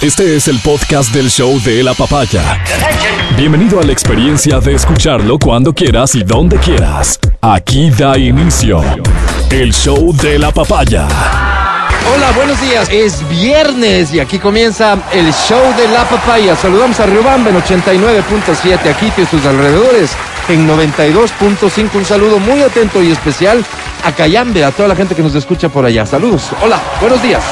Este es el podcast del show de la papaya. Bienvenido a la experiencia de escucharlo cuando quieras y donde quieras. Aquí da inicio el show de la papaya. Hola, buenos días. Es viernes y aquí comienza el show de la papaya. Saludamos a Riobamba en 89.7, aquí y sus alrededores en 92.5. Un saludo muy atento y especial a Cayambe, a toda la gente que nos escucha por allá. Saludos. Hola, buenos días.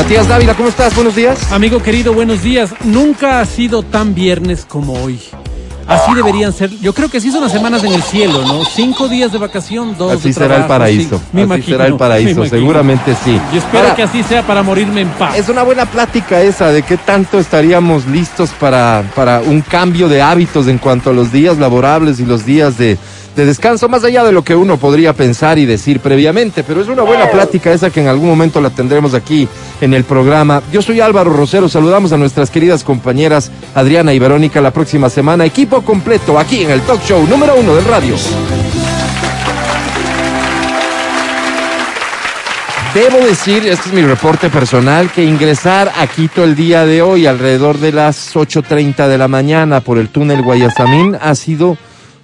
Matías Dávila, ¿cómo estás? Buenos días. Amigo querido, buenos días. Nunca ha sido tan viernes como hoy. Así deberían ser. Yo creo que así son las semanas en el cielo, ¿no? Cinco días de vacación, dos Así de será trabajo, el paraíso. sí. Así imagino, será el paraíso, seguramente sí. Y espero que así sea para morirme en paz. Es una buena plática esa de qué tanto estaríamos listos para, para un cambio de hábitos en cuanto a los días laborables y los días de, de descanso, más allá de lo que uno podría pensar y decir previamente, pero es una buena plática esa que en algún momento la tendremos aquí en el programa. Yo soy Álvaro Rosero, saludamos a nuestras queridas compañeras Adriana y Verónica la próxima semana, equipo completo aquí en el talk show número uno del radio. Debo decir, este es mi reporte personal, que ingresar a Quito el día de hoy alrededor de las 8.30 de la mañana por el túnel Guayasamín ha sido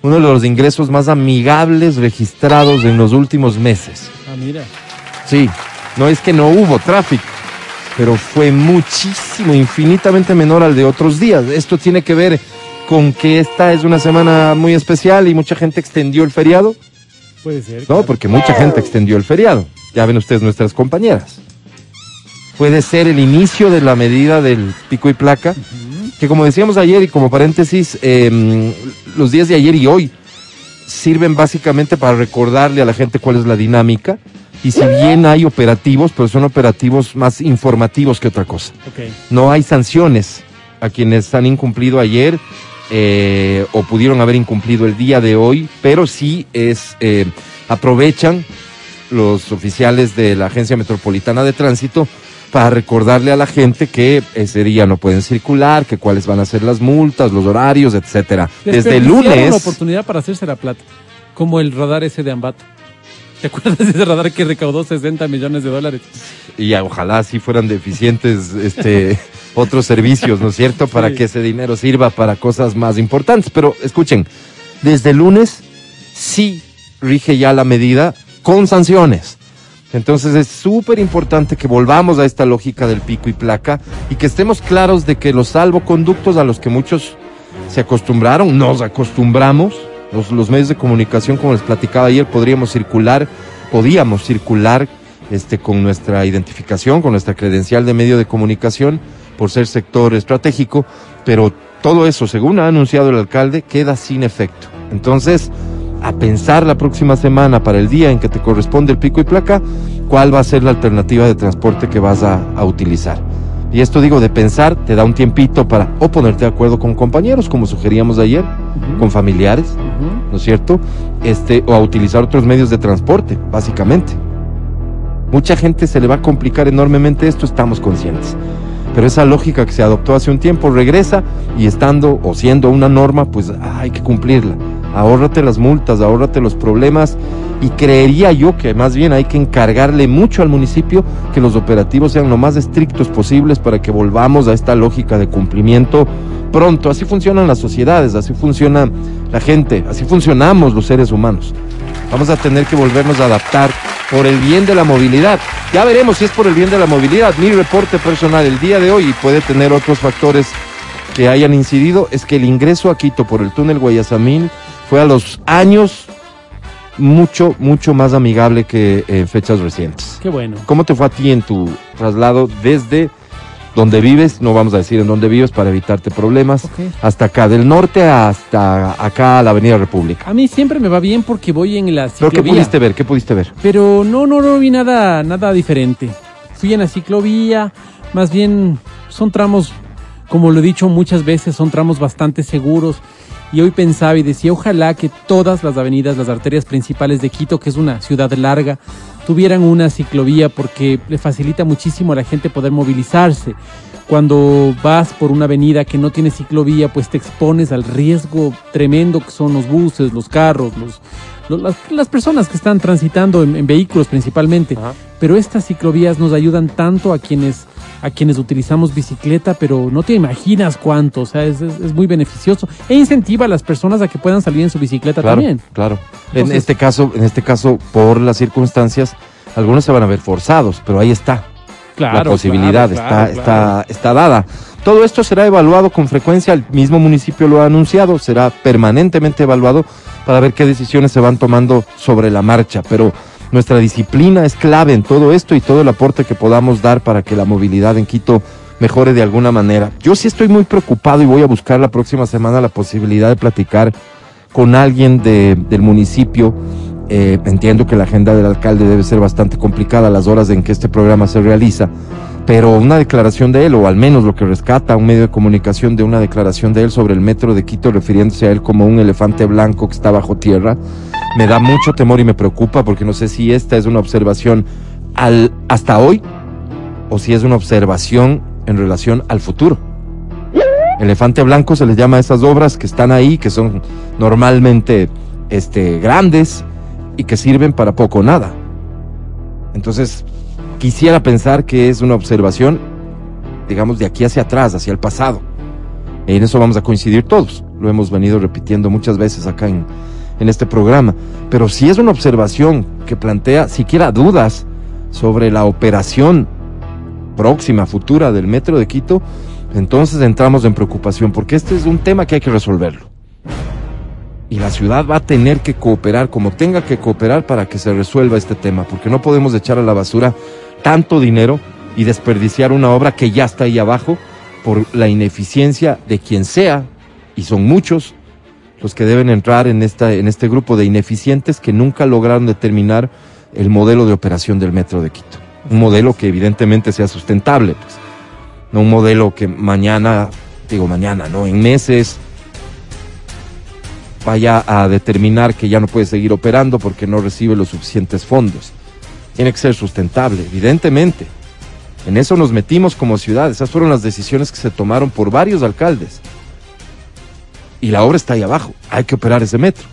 uno de los ingresos más amigables registrados en los últimos meses. Ah, mira. Sí, no es que no hubo tráfico, pero fue muchísimo, infinitamente menor al de otros días. Esto tiene que ver con que esta es una semana muy especial y mucha gente extendió el feriado. Puede ser. No, claro. porque mucha gente extendió el feriado. Ya ven ustedes nuestras compañeras. Puede ser el inicio de la medida del pico y placa, que como decíamos ayer y como paréntesis, eh, los días de ayer y hoy sirven básicamente para recordarle a la gente cuál es la dinámica. Y si bien hay operativos, pero son operativos más informativos que otra cosa. Ok. No hay sanciones a quienes han incumplido ayer eh, o pudieron haber incumplido el día de hoy, pero sí es eh, aprovechan los oficiales de la Agencia Metropolitana de Tránsito para recordarle a la gente que ese día no pueden circular, que cuáles van a ser las multas, los horarios, etcétera. Desde el lunes. la oportunidad para hacerse la plata. Como el radar ese de Ambato. ¿Te acuerdas de ese radar que recaudó 60 millones de dólares? y ojalá sí fueran deficientes este otros servicios, ¿no es cierto? Para Sí. que ese dinero sirva para cosas más importantes. Pero escuchen, desde el lunes sí rige ya la medida con sanciones. Entonces es súper importante que volvamos a esta lógica del pico y placa y que estemos claros de que los salvoconductos a los que muchos se acostumbraron, nos acostumbramos, los, los medios de comunicación, como les platicaba ayer, podríamos circular, podíamos circular este, con nuestra identificación, con nuestra credencial de medio de comunicación, por ser sector estratégico, pero todo eso, según ha anunciado el alcalde, queda sin efecto. Entonces, a pensar la próxima semana para el día en que te corresponde el pico y placa, cuál va a ser la alternativa de transporte que vas a, a utilizar. Y esto digo de pensar, te da un tiempito para o ponerte de acuerdo con compañeros, como sugeríamos ayer, con familiares. ¿no es cierto? Este, o a utilizar otros medios de transporte, básicamente. Mucha gente se le va a complicar enormemente esto, estamos conscientes. Pero esa lógica que se adoptó hace un tiempo regresa y estando o siendo una norma, pues hay que cumplirla. Ahórrate las multas, ahórrate los problemas y creería yo que más bien hay que encargarle mucho al municipio que los operativos sean lo más estrictos posibles para que volvamos a esta lógica de cumplimiento pronto. Así funcionan las sociedades, así funciona la gente, así funcionamos los seres humanos. Vamos a tener que volvernos a adaptar por el bien de la movilidad. Ya veremos si es por el bien de la movilidad. Mi reporte personal el día de hoy y puede tener otros factores que hayan incidido es que el ingreso a Quito por el túnel Guayasamín fue a los años mucho, mucho más amigable que en fechas recientes. Qué bueno. ¿Cómo te fue a ti en tu traslado desde donde vives? No vamos a decir en dónde vives para evitarte problemas. Hasta acá, del norte hasta acá a la Avenida República. A mí siempre me va bien porque voy en la ¿Pero qué ciclovía. pudiste ver? ¿Qué pudiste ver? Pero no, no, no vi nada, nada diferente. Fui en la ciclovía, más bien son tramos, como lo he dicho muchas veces, son tramos bastante seguros. Y hoy pensaba y decía, ojalá que todas las avenidas, las arterias principales de Quito, que es una ciudad larga, tuvieran una ciclovía porque le facilita muchísimo a la gente poder movilizarse. Cuando vas por una avenida que no tiene ciclovía, pues te expones al riesgo tremendo que son los buses, los carros, los, lo- las, las personas que están transitando en, en vehículos principalmente. Ajá. Pero estas ciclovías nos ayudan tanto a quienes a quienes utilizamos bicicleta, pero no te imaginas cuánto, o sea, es, es- es muy beneficioso e incentiva a las personas a que puedan salir en su bicicleta Claro, también. claro. en Entonces- este caso, en este caso, por las circunstancias, algunos se van a ver forzados, pero ahí está. Claro, la posibilidad claro, está, claro, está, está dada. Todo esto será evaluado con frecuencia, el mismo municipio lo ha anunciado, será permanentemente evaluado para ver qué decisiones se van tomando sobre la marcha, pero nuestra disciplina es clave en todo esto y todo el aporte que podamos dar para que la movilidad en Quito mejore de alguna manera. Yo sí estoy muy preocupado y voy a buscar la próxima semana la posibilidad de platicar con alguien de- del municipio. Eh, entiendo que la agenda del alcalde debe ser bastante complicada a las horas en que este programa se realiza, pero una declaración de él, o al menos lo que rescata un medio de comunicación de una declaración de él sobre el metro de Quito, refiriéndose a él como un elefante blanco que está bajo tierra, me da mucho temor y me preocupa porque no sé si esta es una observación al, hasta hoy o si es una observación en relación al futuro. Elefante blanco se les llama a esas obras que están ahí, que son normalmente este, grandes y que sirven para poco o nada. Entonces, quisiera pensar que es una observación, digamos, de aquí hacia atrás, hacia el pasado. En eso vamos a coincidir todos. Lo hemos venido repitiendo muchas veces acá en, en este programa. Pero si es una observación que plantea siquiera dudas sobre la operación próxima, futura del metro de Quito, entonces entramos en preocupación, porque este es un tema que hay que resolverlo. Y la ciudad va a tener que cooperar como tenga que cooperar para que se resuelva este tema, porque no podemos echar a la basura tanto dinero y desperdiciar una obra que ya está ahí abajo por la ineficiencia de quien sea, y son muchos los que deben entrar en, esta, en este grupo de ineficientes que nunca lograron determinar el modelo de operación del metro de Quito. Un modelo que evidentemente sea sustentable, pues. no un modelo que mañana, digo mañana, no, en meses vaya a determinar que ya no puede seguir operando porque no recibe los suficientes fondos. Tiene que ser sustentable, evidentemente. En eso nos metimos como ciudad. Esas fueron las decisiones que se tomaron por varios alcaldes. Y la obra está ahí abajo. Hay que operar ese metro.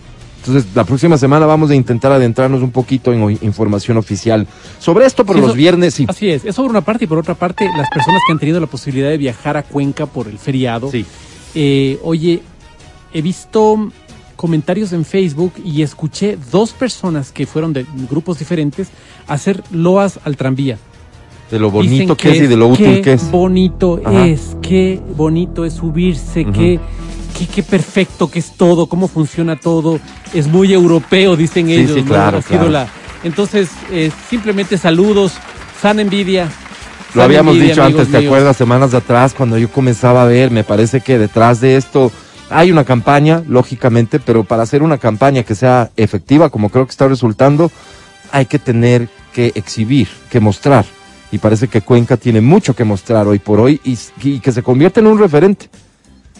Entonces, la próxima semana vamos a intentar adentrarnos un poquito en información oficial sobre esto por Sí, los eso- viernes y Así es, eso por una parte y por otra parte, las personas que han tenido la posibilidad de viajar a Cuenca por el feriado. Sí. Eh, oye, he visto comentarios en Facebook y escuché dos personas que fueron de grupos diferentes hacer loas al tranvía. de lo Dicen bonito que es y de lo útil qué que es. bonito Ajá. es, qué bonito es subirse, Ujú. qué, qué, qué perfecto que es todo, cómo funciona todo. Es muy europeo, dicen Sí, ellos. sí, ¿no? claro, la- Entonces, eh, simplemente saludos, sana envidia. Lo habíamos envidia, dicho antes, ¿te míos. acuerdas? Semanas atrás, cuando yo comenzaba a ver, me parece que detrás de esto hay una campaña, lógicamente, pero para hacer una campaña que sea efectiva, como creo que está resultando, hay que tener que exhibir, que mostrar. Y parece que Cuenca tiene mucho que mostrar hoy por hoy y, y que se convierte en un referente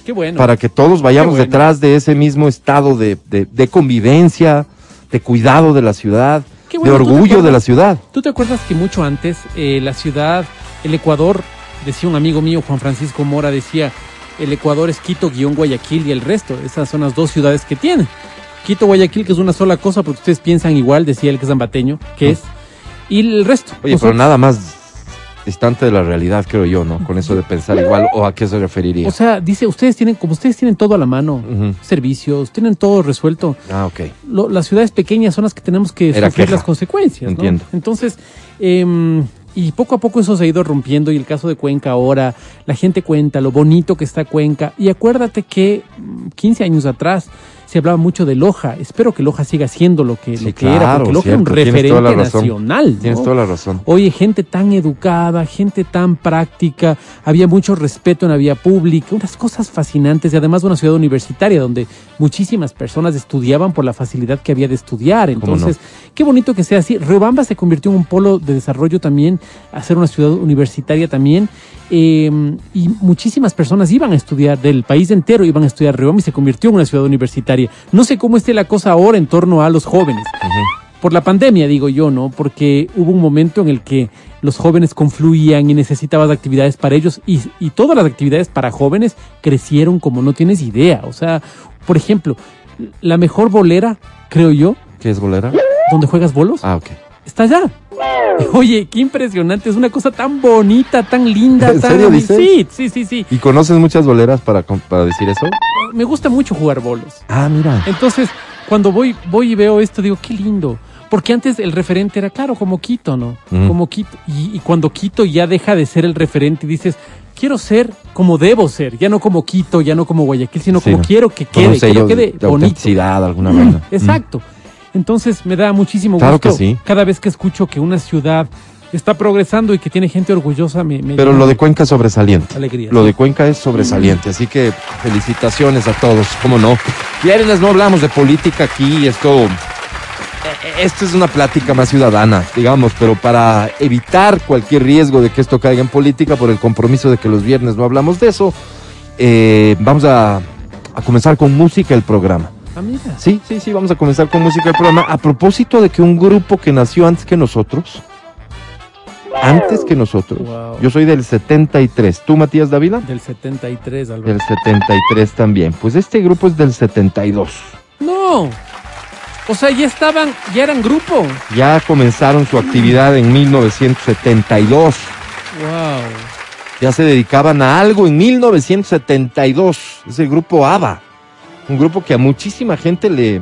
Qué bueno. para que todos vayamos bueno. detrás de ese mismo estado de, de- de convivencia, de cuidado de la ciudad, bueno, de ¿tú te orgullo de la ciudad. ¿Tú te acuerdas que mucho antes eh, la ciudad, el Ecuador, decía un amigo mío, Juan Francisco Mora, decía, el Ecuador es Quito, guion Guayaquil y el resto. Esas son las dos ciudades que tiene. Quito, Guayaquil, que es una sola cosa, porque ustedes piensan igual, decía él que es zambateño, que es. Y el resto. Oye, pero nada más distante de la realidad, creo yo, ¿no? Con eso de pensar igual, ¿o a qué se referiría? O sea, dice, ustedes tienen, como ustedes tienen todo a la mano, servicios, tienen todo resuelto. Ah, ok. lo- las ciudades pequeñas son las que tenemos que Era sufrir queja. las consecuencias. ¿no? Entiendo. Entonces, em, y poco a poco eso se ha ido rompiendo y el caso de Cuenca ahora, la gente cuenta lo bonito que está Cuenca y acuérdate que mm, 15 años atrás se hablaba mucho de Loja. Espero que Loja siga siendo lo que, Sí, lo que era, porque Loja era un cierto, toda la referente nacional. ¿no? Tienes toda la razón. Oye, gente tan educada, gente tan práctica, había mucho respeto en la vía pública, unas cosas fascinantes y además una ciudad universitaria donde muchísimas personas estudiaban por la facilidad que había de estudiar. ¿Cómo Entonces, qué bonito que sea así. Riobamba se convirtió en un polo de desarrollo también, a ser una ciudad universitaria también. eh, y muchísimas personas iban a estudiar, del país entero iban a estudiar Riobamba y se convirtió en una ciudad universitaria. No sé cómo esté la cosa ahora en torno a los jóvenes por la pandemia, digo yo, ¿no? Porque hubo un momento en el que los jóvenes confluían y necesitabas actividades para ellos y, y todas las actividades para jóvenes crecieron como no tienes idea. O sea, por ejemplo, la mejor bolera, creo yo, ¿Qué es bolera? ¿Dónde juegas bolos? Ah, ok. Está allá. Oye, qué impresionante. Es una cosa tan bonita, tan linda. ¿En tan... serio dices? Sí, sí, sí, sí. ¿Y conoces muchas boleras para, para decir eso? Me gusta mucho jugar bolos. Ah, mira. Entonces, cuando voy, voy y veo esto, digo, qué lindo. Porque antes el referente era, claro, como Quito, ¿no? Mm. Como Quito. Y, y cuando Quito ya deja de ser el referente y dices, quiero ser como debo ser. Ya no como Quito, ya no como Guayaquil, sino Sí, como quiero que quede, quiero que de, quede de bonito. alguna. Exacto. Entonces me da muchísimo Claro gusto que sí. cada vez que escucho que una ciudad está progresando y que tiene gente orgullosa. Me, me Pero lo de Cuenca es sobresaliente. alegría. Lo de Cuenca es sobresaliente, así que felicitaciones a todos, cómo no. Viernes no hablamos de política aquí, esto, eh, esto es una plática más ciudadana, digamos, pero para evitar cualquier riesgo de que esto caiga en política por el compromiso de que los viernes no hablamos de eso, eh, vamos a, a comenzar con música el programa. Ah, mira. Sí, sí, sí, vamos a comenzar con música el programa. A propósito de que un grupo que nació antes que nosotros, antes que nosotros, Wow. yo soy del 73. ¿Tú, Matías Dávila? Del 73, Alberto. Del 73 también. Pues este grupo es del 72. No. O sea, ya estaban, ya eran grupo. Ya comenzaron su actividad en 1972. Wow. Ya se dedicaban a algo en 1972. Es el grupo ABBA. Un grupo que a muchísima gente le...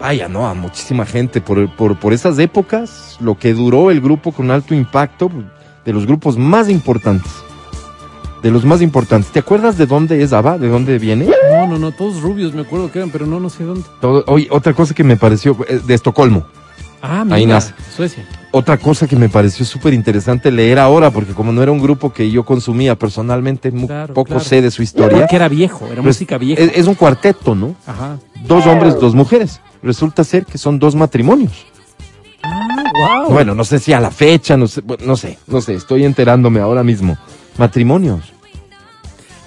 Vaya, no, a muchísima gente. Por, por, por esas épocas, lo que duró el grupo con alto impacto, de los grupos más importantes. De los más importantes. ¿Te acuerdas de dónde es ABBA? ¿De dónde viene? No, no, no, todos rubios me acuerdo que eran, pero no, no sé dónde. Todo- oye, otra cosa que me pareció, eh, de Estocolmo. Ah, mira. Ahí nace. Suecia. Otra cosa que me pareció súper interesante leer ahora, porque como no era un grupo que yo consumía personalmente, mu- Claro, poco claro. sé de su historia. Porque era viejo, era Pues, música vieja. Es, es un cuarteto, ¿no? Ajá. Dos hombres, dos mujeres. Resulta ser que son dos matrimonios. Ah, wow. Bueno, no sé si a la fecha, no sé, no sé, no sé, estoy enterándome ahora mismo. Matrimonios.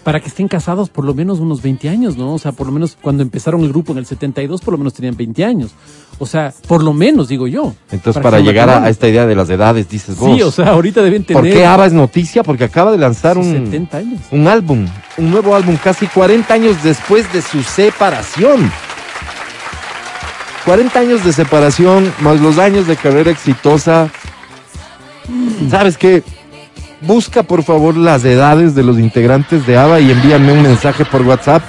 Para que estén casados por lo menos unos 20 años, ¿no? O sea, por lo menos cuando empezaron el grupo en el 72, por lo menos tenían 20 años. O sea, por lo menos, digo yo. Entonces, Para llegar a, esta idea de las edades, dices vos. Sí, o sea, ahorita deben tener ¿Por qué ABBA es noticia? Porque acaba de lanzar sus un, 70 años. un álbum, un nuevo álbum, casi 40 años después de su separación. 40 años de separación, más los años de carrera exitosa. ¿Sabes qué? Busca por favor las edades de los integrantes de ABBA y envíame un mensaje por WhatsApp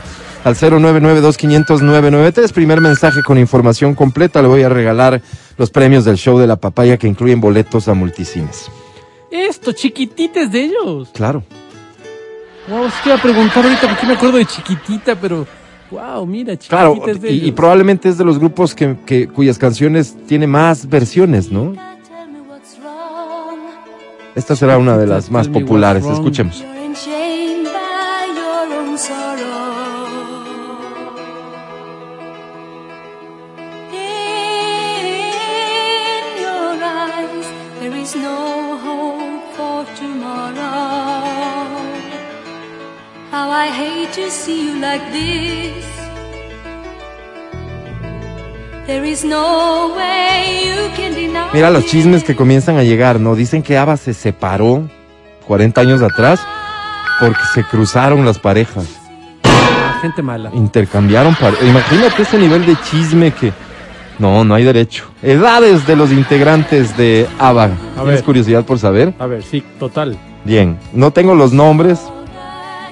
al 0992500993. Primer mensaje con información completa. Le voy a regalar los premios del show de la papaya que incluyen boletos a multicines. Esto, chiquitites de ellos. Claro. Es que iba a preguntar ahorita porque me acuerdo de chiquitita, pero wow, mira, Claro, de y, y probablemente es de los grupos que, que- cuyas canciones tiene más versiones, ¿no? Esta será una de las más populares. Escuchemos. See you like this. There is no way you can deny. Mira los chismes que comienzan a llegar, ¿no? Dicen que ABBA se separó 40 años atrás porque se cruzaron las parejas. Ah, gente mala. Intercambiaron parejas. Imagínate ese nivel de chisme que... No, no hay derecho. Edades de los integrantes de ABBA. ¿Tienes ver. curiosidad por saber? A ver, sí, total. Bien, no tengo los nombres.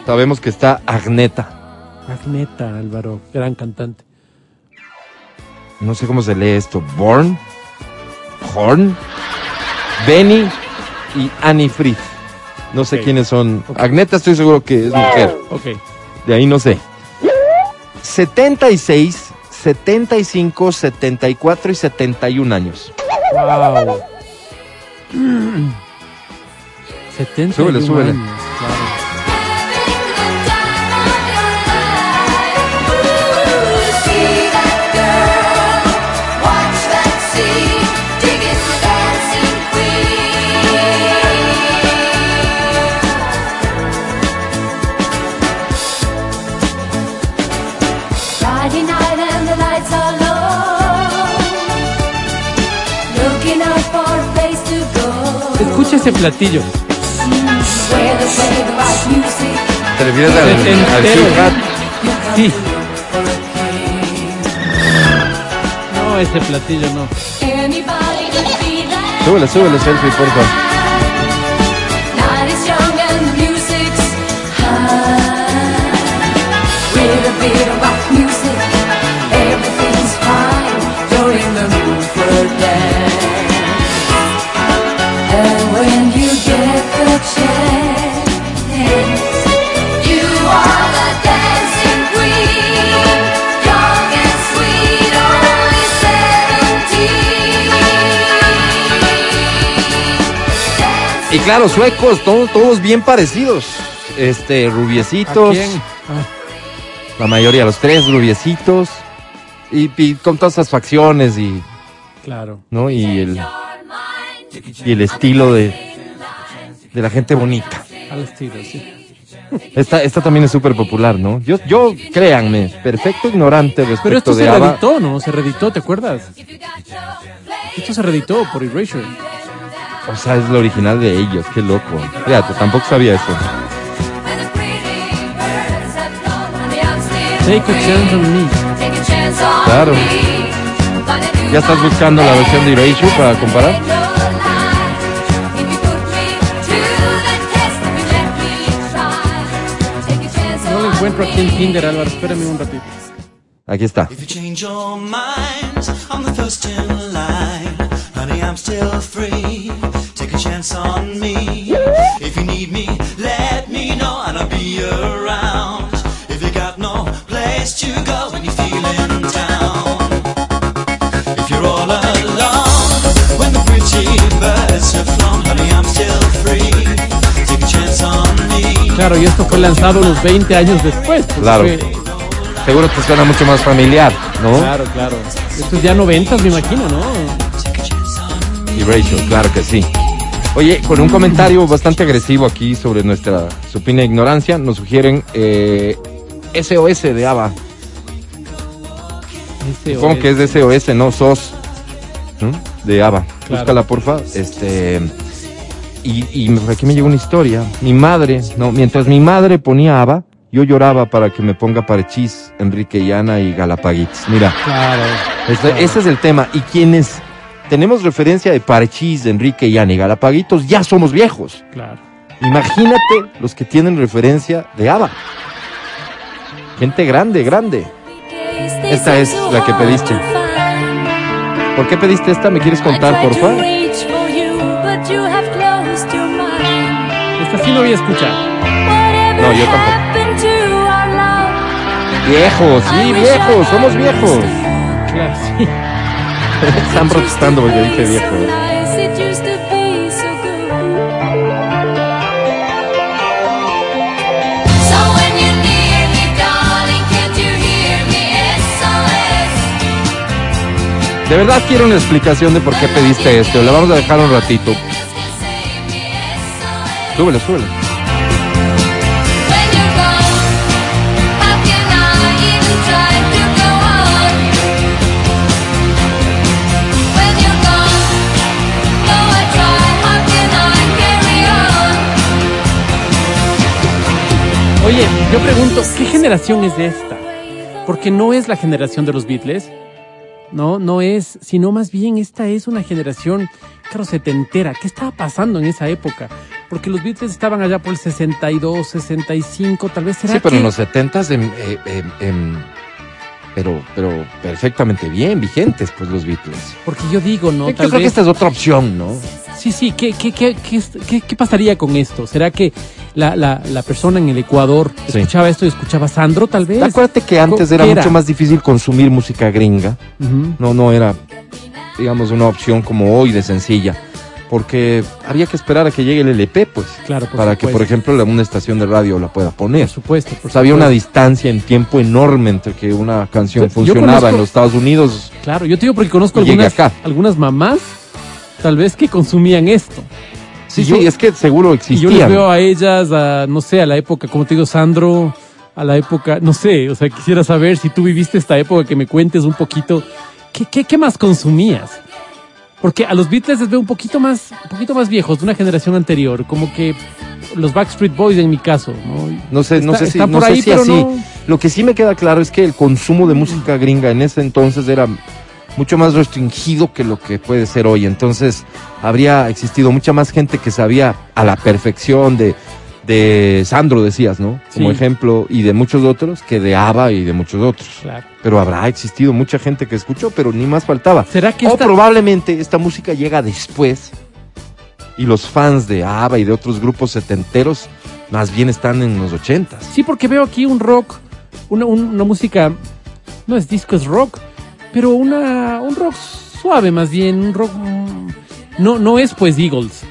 Sabemos que está Agneta. Agneta, Álvaro, gran cantante. no sé cómo se lee esto, Born, Horn, Benny y Annie Fried. No sé quiénes son. Agneta estoy seguro que es mujer. Ok. De ahí no sé. 76, 75, 74 y 71 años. Wow. 70 Súbele, súbele. años, claro. Escucha ese platillo. ¿Te refieres al, al? Sí. No, ese platillo no. Súbele, súbele, selfie, por favor. With a bit of rock music, Y claro, suecos, todos, todos bien parecidos. Este, ¿A rubiecitos. Ah, La mayoría, los tres rubiecitos. Y, y con todas esas facciones y, claro. ¿no? y, el, y el estilo de, de la gente bonita. Al estilo, sí. Esta, esta también es súper popular, ¿no? Yo, yo, créanme, perfecto ignorante respecto Pero esto de se ABBA. reeditó, ¿no? Se reeditó, ¿te acuerdas? Esto se reeditó por Erasure. O sea, es lo original de ellos, qué loco. Fíjate, tampoco sabía eso. Take a chance on me. Claro. ¿Ya estás buscando la versión de Erasure para comparar? No lo encuentro aquí en Tinder, Álvaro. Espérame un ratito. Aquí está. If you change your mind, I'm the first in line. Honey, I'm still free. Take a chance on me. If you need me, let me know and I'll be around. If you got no place to go when you're feeling down. If you're all alone, when the pretty birds have flown, honey, I'm still free. Take a chance on me. Claro, y esto fue lanzado unos 20 años después. pues Claro. fue- Seguro te suena mucho más familiar, ¿no? Claro, claro. Esto es ya 90, me imagino, ¿no? Erasure, claro que sí. Oye, con un comentario bastante agresivo aquí sobre nuestra supina ignorancia, nos sugieren eh, SOS de ABBA. Supongo que es de SOS, no SOS. ¿no? De ABBA. Claro. Búscala, porfa. Este. Y, aquí me llegó una historia. Mi madre, no, mientras mi madre ponía ABBA, yo lloraba para que me ponga Parchís, Enrique Llana y Galapaguitos. Mira, Claro. este- ese es el tema. Y quienes tenemos referencia de Parchís, Enrique y Galapaguitos, ya somos viejos. Claro. Imagínate los que tienen referencia de ABBA. Gente grande, grande. Esta es la que pediste. ¿Por qué pediste esta? ¿Me quieres contar, por favor? Esta sí no había escuchado. No, yo tampoco. Viejos, sí, viejos, somos viejos. Claro, sí. Están protestando porque dije viejo. De verdad quiero una explicación de por qué pediste esto. Le vamos a dejar un ratito. Súbele, súbele. Oye, yo pregunto, ¿qué generación es esta? Porque no es la generación de los Beatles. No, no es, sino más bien esta es una generación, claro, setentera. ¿Qué estaba pasando en esa época? Porque los Beatles estaban allá por el 62, 65, tal vez será Sí, pero que- en los setentas, em, eh, em, em, pero, pero perfectamente bien, vigentes, pues los Beatles. Porque yo digo, ¿no? Yo Tal creo que esta es otra opción, ¿no? Sí, sí, ¿qué, qué- qué pasaría con esto? ¿Será que la, la, la persona en el Ecuador Sí. escuchaba esto y escuchaba Sandro, tal vez? Acuérdate que antes ¿Qué era, era? mucho más difícil consumir música gringa. No, no era, digamos, una opción como hoy de sencilla. Porque había que esperar a que llegue el LP, pues. Claro, por para que, por ejemplo, la- una estación de radio la pueda poner. Por supuesto, por Pues había una distancia en tiempo enorme entre que una canción funcionaba conozco- en los Estados Unidos. Claro, yo te digo porque conozco algunas, acá. algunas mamás, tal vez que consumían esto. Sí, yo- sí, es que seguro Y yo les existían. veo a ellas, a, no sé, a la época, como te digo, Sandro, a la época, no sé, o sea, quisiera saber si tú viviste esta época, que me cuentes un poquito, ¿qué, qué, qué más consumías? Porque a los Beatles les veo un poquito más, un poquito más viejos, de una generación anterior, como que los Backstreet Boys en mi caso, ¿no? No sé, no sé si, está no por sé ahí, si pero así. no- Lo que sí me queda claro es que el consumo de música gringa en ese entonces era mucho más restringido que lo que puede ser hoy. Entonces, habría existido mucha más gente que sabía a la perfección de, de Sandro, decías, ¿no? Como Sí. ejemplo, y de muchos otros, que de ABBA y de muchos otros. Claro. Pero habrá existido mucha gente que escuchó, pero ni más faltaba. ¿Será que o esta- probablemente esta música llega después y los fans de ABBA y de otros grupos setenteros más bien están en los ochentas. Sí, porque veo aquí un rock, una, un- una música, no es disco, es rock, pero una, un rock suave más bien, un rock... mm, No, no es pues Eagles,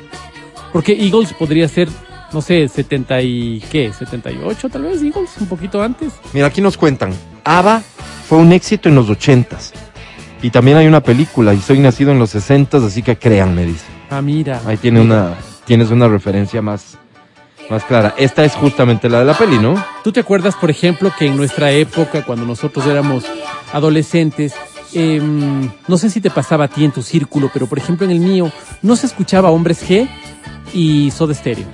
porque Eagles podría ser, no sé, 70 y... ¿qué? 78 tal vez, Eagles, un poquito antes. Mira, aquí nos cuentan, ABBA fue un éxito en los ochentas. Y también hay una película, y soy nacido en los sesentas, así que créanme, dice. Ah, mira. Ahí tiene una, tienes una referencia más, más clara. Esta es justamente la de la peli, ¿no? ¿Tú te acuerdas, por ejemplo, que en nuestra época, cuando nosotros éramos adolescentes, em, no sé si te pasaba a ti en tu círculo, pero por ejemplo en el mío, no se escuchaba Hombres G y Soda Stereo.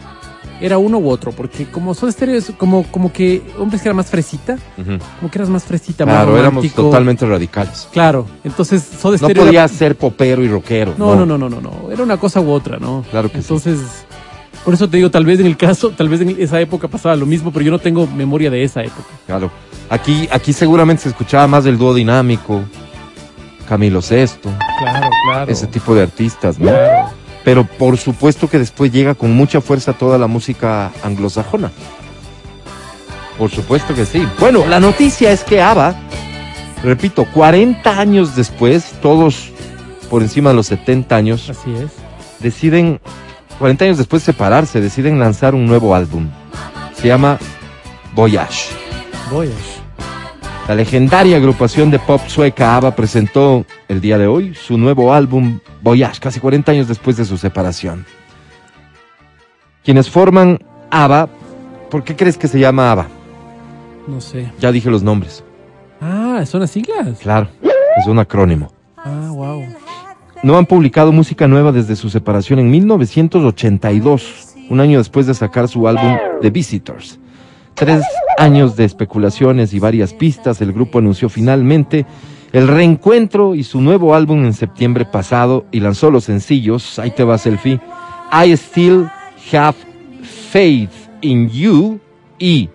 Era uno u otro, porque como Soda Stereo es como, como que Hombres G era más fresita, como que eras más fresita, más Claro, éramos romántico. totalmente radicales. Claro, entonces Soda No Stereo... era- podía ser popero y rockero. no, no, no, no, no, no. Era una cosa u otra, ¿no? Claro que sí. Por eso te digo, tal vez en el caso, tal vez en esa época pasaba lo mismo, pero yo no tengo memoria de esa época. Claro. Aquí, aquí seguramente se escuchaba más del dúo dinámico, Camilo Sesto, Claro, claro. ese tipo de artistas, ¿no? Claro. Pero por supuesto que después llega con mucha fuerza toda la música anglosajona. Por supuesto que sí. Bueno, la noticia es que ABBA, repito, 40 años después, todos por encima de los 70 años, Así es. deciden, 40 años después de separarse, deciden lanzar un nuevo álbum. Se llama Voyage. Voyage. La legendaria agrupación de pop sueca ABBA presentó el día de hoy su nuevo álbum Voyage, casi 40 años después de su separación. Quienes forman ABBA, ¿por qué crees que se llama ABBA? No sé. Ya dije los nombres. Ah, son las siglas. Claro, es un acrónimo. Ah, wow. No han publicado música nueva desde su separación en 1982, un año después de sacar su álbum The Visitors. Tres años de especulaciones y varias pistas, el grupo anunció finalmente el reencuentro y su nuevo álbum en septiembre pasado y lanzó los sencillos, ahí te va selfie, I Still Have Faith in You y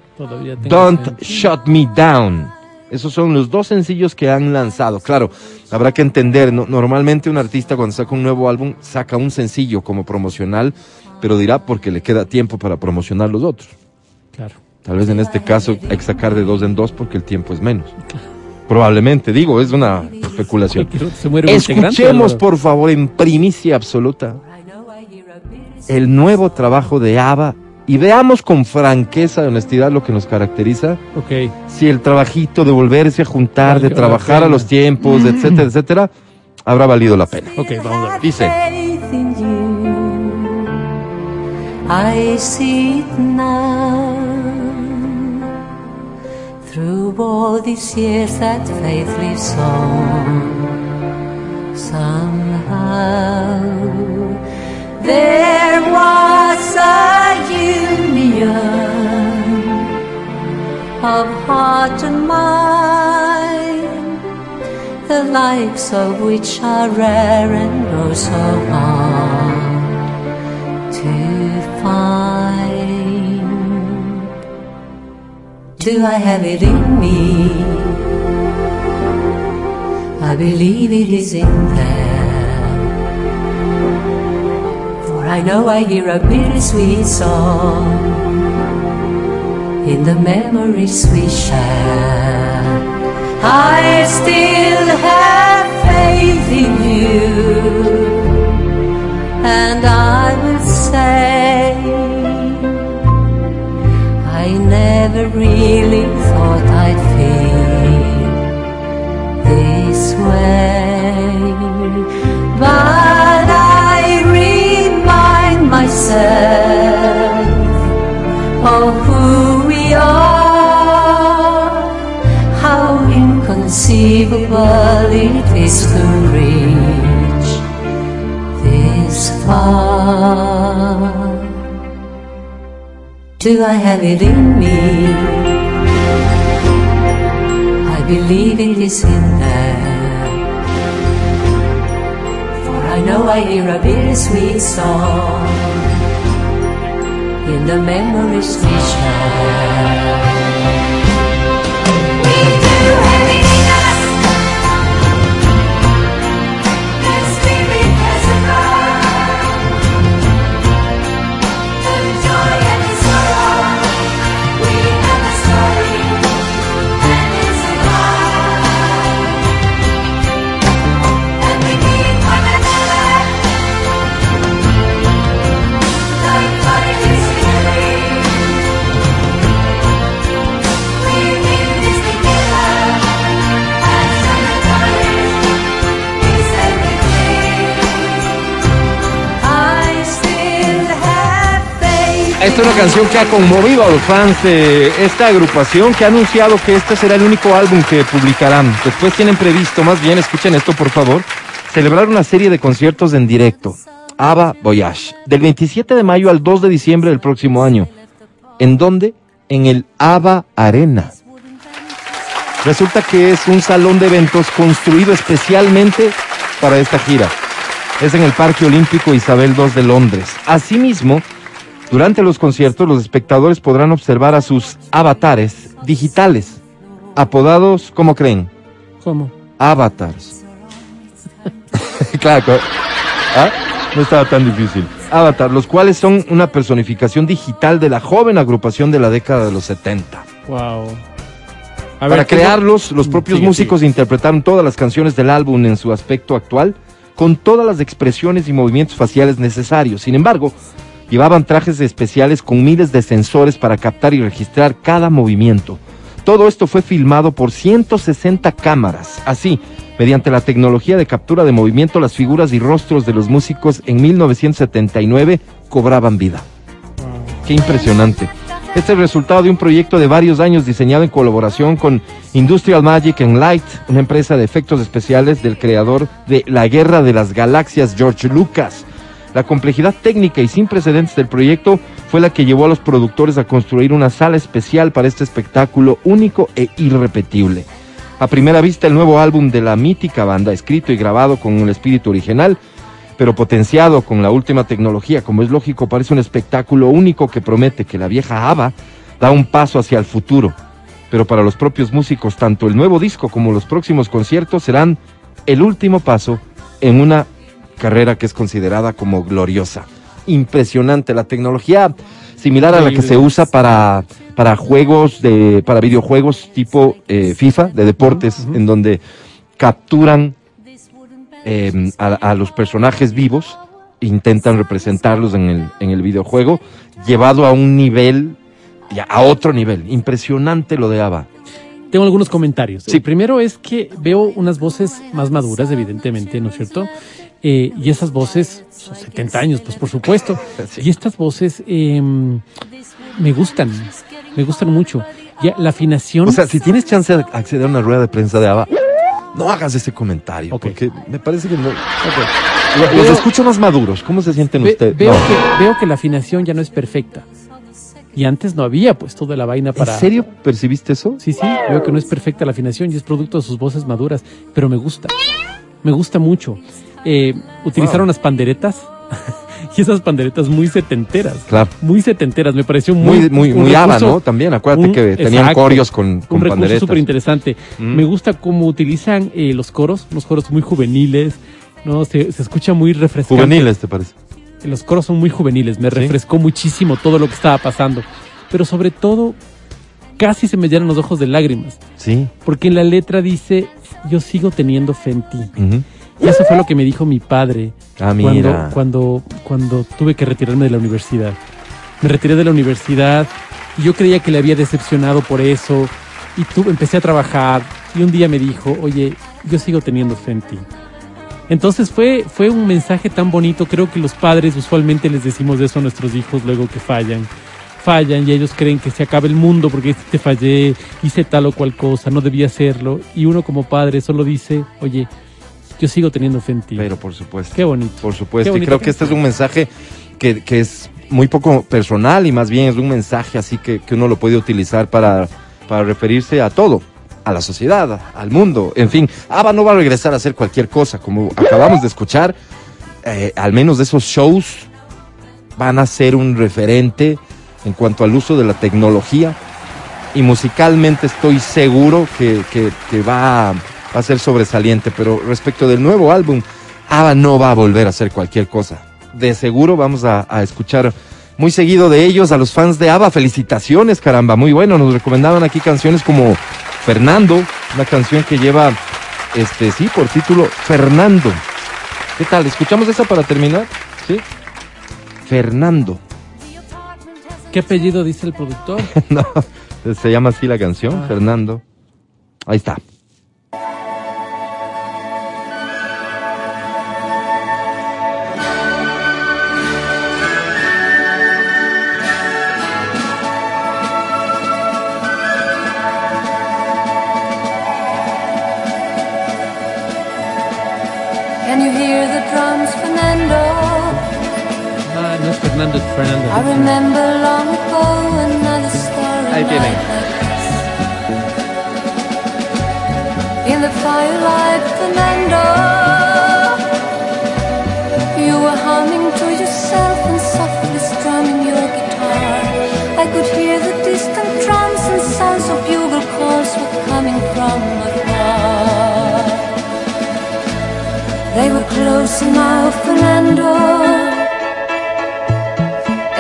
Don't. Shut Me Down. Esos son los dos sencillos que han lanzado. Claro, habrá que entender, ¿no? normalmente un artista cuando saca un nuevo álbum saca un sencillo como promocional, pero dirá porque le queda tiempo para promocionar los otros. Claro. Tal vez en este caso hay que sacar de dos en dos porque el tiempo es menos. Probablemente, digo, es una especulación. Escuchemos, por favor, en primicia absoluta, el nuevo trabajo de ABBA y veamos con franqueza y honestidad lo que nos caracteriza Ok. si el trabajito de volverse a juntar, de trabajar a los tiempos, etcétera, etcétera, habrá valido la pena. Ok, vamos a ver. Dice. I see it now. Through all these years that faith lives on. Somehow there was a union of heart and mind the likes of which are rare and oh so hard to find. Do I have it in me? I believe it is in there. I know I hear a bittersweet song in the memories we share. I still have faith in you, and I will say, I never really thought I'd feel this way, but I of oh, who we are, how inconceivable it is to reach this far. Do I have it in me? I believe it is in there. I know I hear a bittersweet song in the memory station. Canción que ha conmovido a los fans de esta agrupación que ha anunciado que este será el único álbum que publicarán. Después tienen previsto, más bien, escuchen esto por favor, celebrar una serie de conciertos en directo. ABBA Voyage. Del 27 de mayo al 2 de diciembre del próximo año. ¿En dónde? En el ABBA Arena. Resulta que es un salón de eventos construido especialmente para esta gira. Es en el Parque Olímpico Isabel II de Londres. Asimismo, durante los conciertos los espectadores podrán observar a sus avatares digitales, apodados, ¿cómo creen? ¿Cómo? Avatars. claro, ¿ah? no estaba tan difícil. Avatar, los cuales son una personificación digital de la joven agrupación de la década de los 70. Wow. Para crearlos, los propios Sigue, músicos interpretaron todas las canciones del álbum en su aspecto actual, con todas las expresiones y movimientos faciales necesarios. Sin embargo, llevaban trajes especiales con miles de sensores para captar y registrar cada movimiento. Todo esto fue filmado por 160 cámaras. Así, mediante la tecnología de captura de movimiento, las figuras y rostros de los músicos en 1979 cobraban vida. Qué impresionante. Este es el resultado de un proyecto de varios años diseñado en colaboración con Industrial Magic and Light, una empresa de efectos especiales del creador de La Guerra de las Galaxias, George Lucas. La complejidad técnica y sin precedentes del proyecto fue la que llevó a los productores a construir una sala especial para este espectáculo único e irrepetible. A primera vista, el nuevo álbum de la mítica banda, escrito y grabado con el espíritu original, pero potenciado con la última tecnología, como es lógico, parece un espectáculo único que promete que la vieja ABBA da un paso hacia el futuro. Pero para los propios músicos, tanto el nuevo disco como los próximos conciertos serán el último paso en una carrera que es considerada como gloriosa. Impresionante, la tecnología similar a la que se usa para, para juegos, de, para videojuegos tipo eh, FIFA, de deportes, en donde capturan eh, a, a los personajes vivos, intentan representarlos en el, en el videojuego, llevado a un nivel, ya, a otro nivel. Impresionante lo de ABBA. Tengo algunos comentarios. Sí. El primero es que veo unas voces más maduras, evidentemente, ¿no es cierto? Eh, y esas voces, son 70 años, pues por supuesto. Sí. Y estas voces eh, me gustan, me gustan mucho. Ya, la afinación. O sea, si tienes chance de acceder a una rueda de prensa de ABBA, no hagas ese comentario, porque me parece que no. Los Veo- escucho más maduros. ¿Cómo se sienten ve- ustedes? veo, No. que, veo que la afinación ya no es perfecta. Y antes no había pues toda la vaina para... ¿En serio percibiste eso? Sí, sí, veo que no es perfecta la afinación y es producto de sus voces maduras, pero me gusta. Me gusta mucho. Eh, utilizaron Wow. las panderetas y esas panderetas muy setenteras. Claro. Muy setenteras, me pareció muy... Muy, muy, un muy ABBA, ¿no? También, acuérdate un- que tenían exacto, corios con, Un con recurso panderetas. súper interesante. Mm. Me gusta cómo utilizan eh, los coros, unos coros muy juveniles, ¿no? Se, se escucha muy refrescante. Juveniles, ¿te parece? Los coros son muy juveniles, me Sí. refrescó muchísimo todo lo que estaba pasando. Pero sobre todo, casi se me llenan los ojos de lágrimas. Sí. Porque en la letra dice, yo sigo teniendo fe en ti. Ujú. Y eso fue lo que me dijo mi padre Ah, cuando, mira. cuando, cuando tuve que retirarme de la universidad. Me retiré de la universidad y yo creía que le había decepcionado por eso. Y empecé a trabajar y un día me dijo, oye, yo sigo teniendo fe en ti. Entonces fue, fue un mensaje tan bonito. Creo que los padres usualmente les decimos eso a nuestros hijos luego que fallan. Fallan y ellos creen que se acaba el mundo porque te fallé, hice tal o cual cosa, no debía hacerlo. Y uno como padre solo dice, oye, yo sigo teniendo fe en ti. Pero por supuesto. Qué bonito. Por supuesto. Y creo que- que este es un mensaje que, que es muy poco personal y más bien es un mensaje así que, que uno lo puede utilizar para, para referirse a todo. A la sociedad, al mundo, en fin. ABBA no va a regresar a hacer cualquier cosa, como acabamos de escuchar. eh, al menos de esos shows, van a ser un referente en cuanto al uso de la tecnología. Y musicalmente estoy seguro que, que- que va, a- va a ser sobresaliente. Pero respecto del nuevo álbum, ABBA no va a volver a hacer cualquier cosa. De seguro vamos a, a escuchar muy seguido de ellos a los fans de ABBA. Felicitaciones, caramba, muy bueno. Nos recomendaban aquí canciones como Fernando, una canción que lleva, este, sí, por título Fernando. ¿Qué tal? ¿Escuchamos esa para terminar? Sí. Fernando. ¿Qué apellido dice el productor? no, se llama así la canción, Ah. Fernando. Ahí está. Drums, Fernando? Ah, no es Fernando, es Fernando. I remember long ago another story Ahí tienen. like this. In the firelight, Fernando, They were close now, Fernando.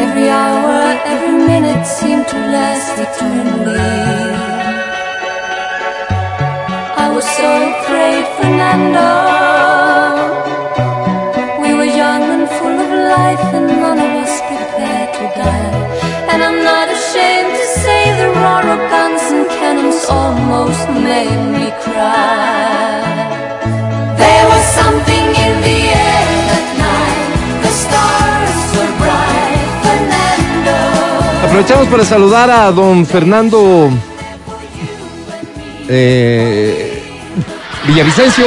Every hour, every minute seemed to last eternally. I was so afraid, Fernando. We were young and full of life, and none of us prepared to die. And I'm not ashamed to say the roar of guns and cannons almost made me cry. Aprovechamos para saludar a don Fernando eh, Villavicencio,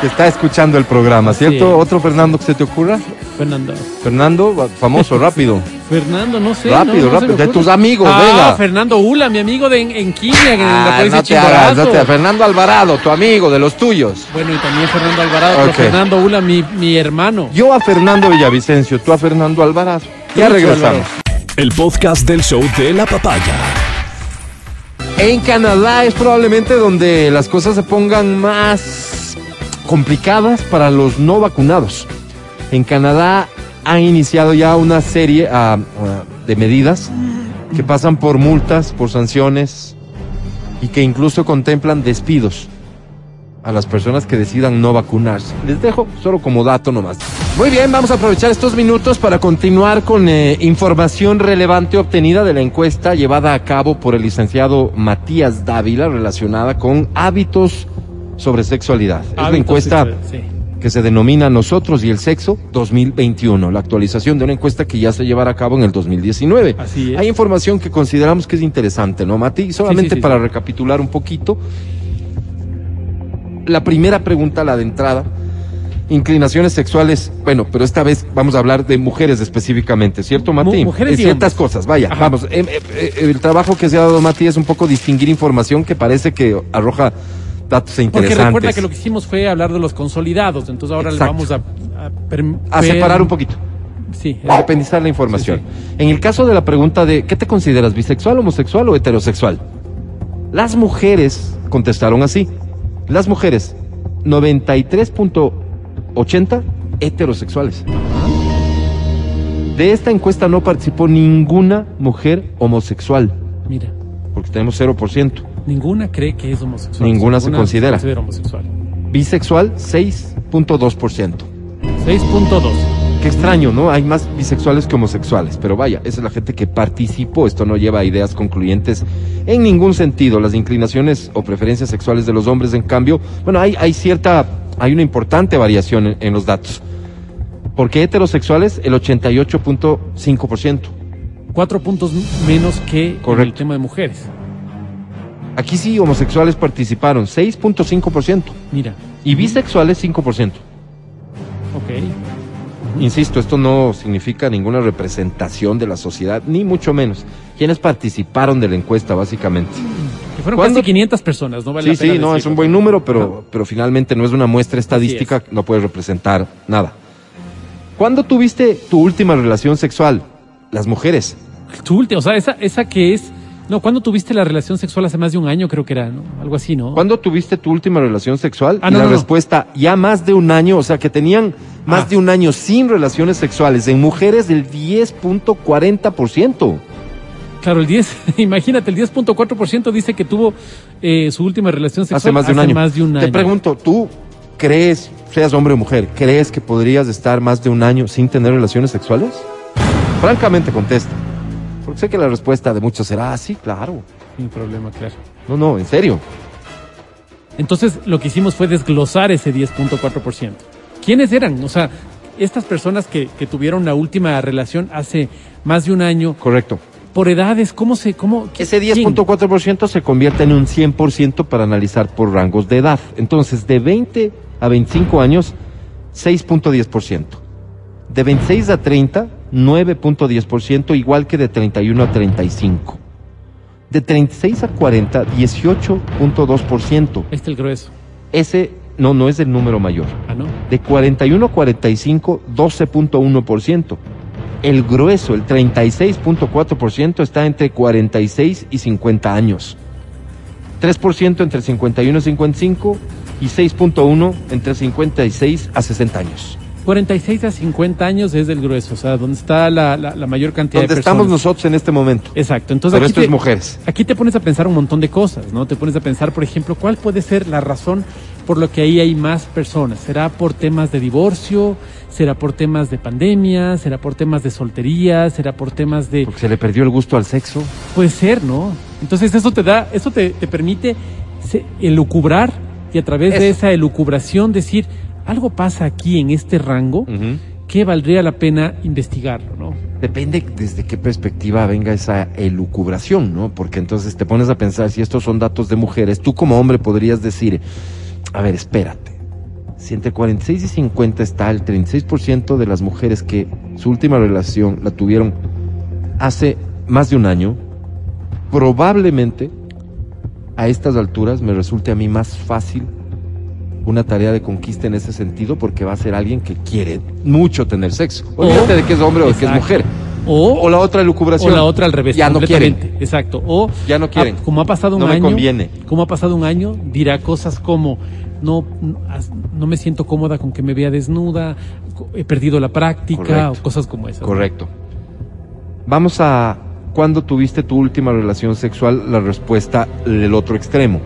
que está escuchando el programa, ¿cierto? Sí. ¿Otro Fernando que se te ocurra? Fernando. Fernando, famoso, rápido. Fernando, no sé. Rápido, no, no se rápido, de tus amigos, ah, venga. Fernando Ula, mi amigo de en, en Quimia, en la Ah, provincia no te hagas, no Chimborazo. te- Fernando Alvarado, tu amigo, de los tuyos. Bueno, y también Fernando Alvarado, pero Ok. Fernando Ula, mi, mi hermano. Yo a Fernando Villavicencio, tú a Fernando Alvarado. Ya regresamos. Alvarado. El podcast del show de la papaya. En Canadá es probablemente donde las cosas se pongan más complicadas para los no vacunados. En Canadá ha iniciado ya una serie ah, ah, de medidas que pasan por multas, por sanciones y que incluso contemplan despidos a las personas que decidan no vacunarse. Les dejo solo como dato nomás. Muy bien, vamos a aprovechar estos minutos para continuar con eh, información relevante obtenida de la encuesta llevada a cabo por el licenciado Matías Dávila relacionada con hábitos sobre sexualidad. es Hábitos encuesta sexuales, sí. que se denomina Nosotros y el Sexo 2021, la actualización de una encuesta que ya se llevará a cabo en el 2019. Así es. Hay información que consideramos que es interesante, ¿no, Mati? Solamente Sí, sí, para recapitular un poquito, la primera pregunta, la de entrada, inclinaciones sexuales, bueno, pero esta vez vamos a hablar de mujeres específicamente, ¿cierto, Mati? Mu- mujeres y ciertas cosas, vaya, Ajá. vamos. eh, eh, eh, el trabajo que se ha dado, Mati, es un poco distinguir información que parece que arroja datos Porque interesantes. recuerda que lo que hicimos fue hablar de los consolidados, entonces ahora Exacto. le vamos a... A, A separar un poquito. Sí, a independizar la información. Sí, En el caso de la pregunta de ¿qué te consideras bisexual, homosexual o heterosexual? Las mujeres contestaron así. Las mujeres 93.80 heterosexuales. De esta encuesta no participó ninguna mujer homosexual, mira, porque tenemos 0%. ninguna cree que es homosexual. Ninguna se considera. homosexual. Bisexual 6.2%. 6.2. Qué extraño, ¿no? Hay más bisexuales que homosexuales, pero vaya, esa es la gente que participó. Esto no lleva a ideas concluyentes en ningún sentido. Las inclinaciones o preferencias sexuales de los hombres, en cambio, bueno, hay, hay cierta, hay una importante variación en, en los datos. Porque heterosexuales, el 88.5%. Cuatro puntos menos que en el tema de mujeres. Aquí sí, homosexuales participaron, 6.5%. Mira, Y bisexuales, 5%. ok. Insisto, esto no significa ninguna representación de la sociedad, ni mucho menos. Quienes participaron de la encuesta, básicamente. Que fueron ¿Cuándo? casi 500 personas, ¿no vale Sí, la pena sí, no, es un buen número, pero, pero finalmente no es una muestra estadística, no puede representar nada. ¿Cuándo tuviste tu última relación sexual? Las mujeres. Tu última, o sea, esa, esa que es. No, ¿cuándo tuviste la relación sexual hace más de un año? Creo que era, ¿no? Algo así, ¿no? ¿Cuándo tuviste tu última relación sexual? Ah, y no, la no, respuesta, ya más de un año, o sea, que tenían más Ah. de un año sin relaciones sexuales. En mujeres, del 10.40%. Claro, el 10, imagínate, el 10.4% dice que tuvo eh, su última relación sexual Hace más de un año. más de un Te año. pregunto, ¿tú crees, seas hombre o mujer, crees que podrías estar más de un año sin tener relaciones sexuales? Francamente contesta. Porque sé que la respuesta de muchos será, "Ah, sí, claro. Sin problema, claro. No, no, en serio. Entonces, lo que hicimos fue desglosar ese 10.4%. ¿Quiénes eran? O sea, estas personas que, que tuvieron la última relación hace más de un año, Correcto. por edades, ¿cómo se, cómo? Ese quién? 10.4% se convierte en un 100% para analizar por rangos de edad. Entonces, de 20 a 25 años, 6.10%. De 26 a 30, 9.10%, igual que de 31 a 35. De 36 a 40, 18.2%. Este es el grueso. Ese no, no es el número mayor. Ah, ¿no? De 41 a 45, 12.1%. El grueso, el 36.4%, está entre 46 y 50 años. 3% entre 51 y 55 y 6.1 entre 56 a 60 años. 46 a 50 años es el grueso, o sea, donde está la, la- la mayor cantidad Donde de estamos personas. nosotros en este momento. Exacto. Entonces Pero aquí esto te, es mujeres. aquí te pones a pensar un montón de cosas, ¿no? Te pones a pensar, por ejemplo, cuál puede ser la razón por lo que ahí hay más personas. ¿Será por temas de divorcio? ¿Será por temas de pandemia? ¿Será por temas de soltería? ¿Será por temas de Porque se le perdió el gusto al sexo. Puede ser, ¿no? Entonces eso te da, eso te, te permite elucubrar y a través de esa elucubración decir, algo pasa aquí en este rango que valdría la pena investigarlo, ¿no? Depende desde qué perspectiva venga esa elucubración, ¿no? Porque entonces te pones a pensar, si estos son datos de mujeres, tú como hombre podrías decir, a ver, espérate, si entre 46 y 50 está el 36% de las mujeres que su última relación la tuvieron hace más de un año, probablemente a estas alturas me resulte a mí más fácil una tarea de conquista en ese sentido porque va a ser alguien que quiere mucho tener sexo. Olvídate de que es hombre o de que es mujer. O, O la otra elucubración. o la otra al revés. Ya no quieren. Exacto. O Ya no quieren. ah, como ha pasado un No me año. conviene. Como ha pasado un año, dirá cosas como no, no, me siento cómoda con que me vea desnuda, he perdido la práctica, Correcto. o cosas como esas. Correcto. Vamos a ¿cuándo tuviste tu última relación sexual? La respuesta del otro extremo.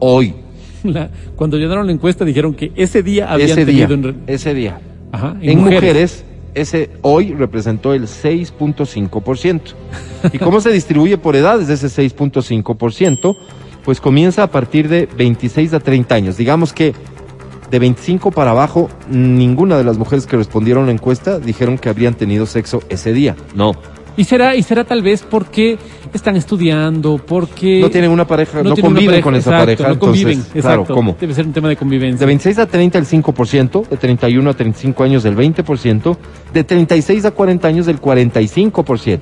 Hoy. La- cuando llenaron la encuesta dijeron que ese día habían ese día. tenido en, Ese día. Ajá, En, mujeres. ese hoy representó el 6.5%. ¿Y cómo se distribuye por edades ese 6.5%? Pues comienza a partir de 26 a 30 años. Digamos que de 25 para abajo, ninguna de las mujeres que respondieron a la encuesta dijeron que habrían tenido sexo ese día. No. Y será, y será tal vez porque están estudiando, porque... No tienen una pareja, no, una conviven pareja, con esa exacto, pareja. No conviven, entonces, claro, exacto. ¿cómo? Debe ser un tema de convivencia. De 26 a 30 el 5%, de 31 a 35 años el 20%, de 36 a 40 años el 45%.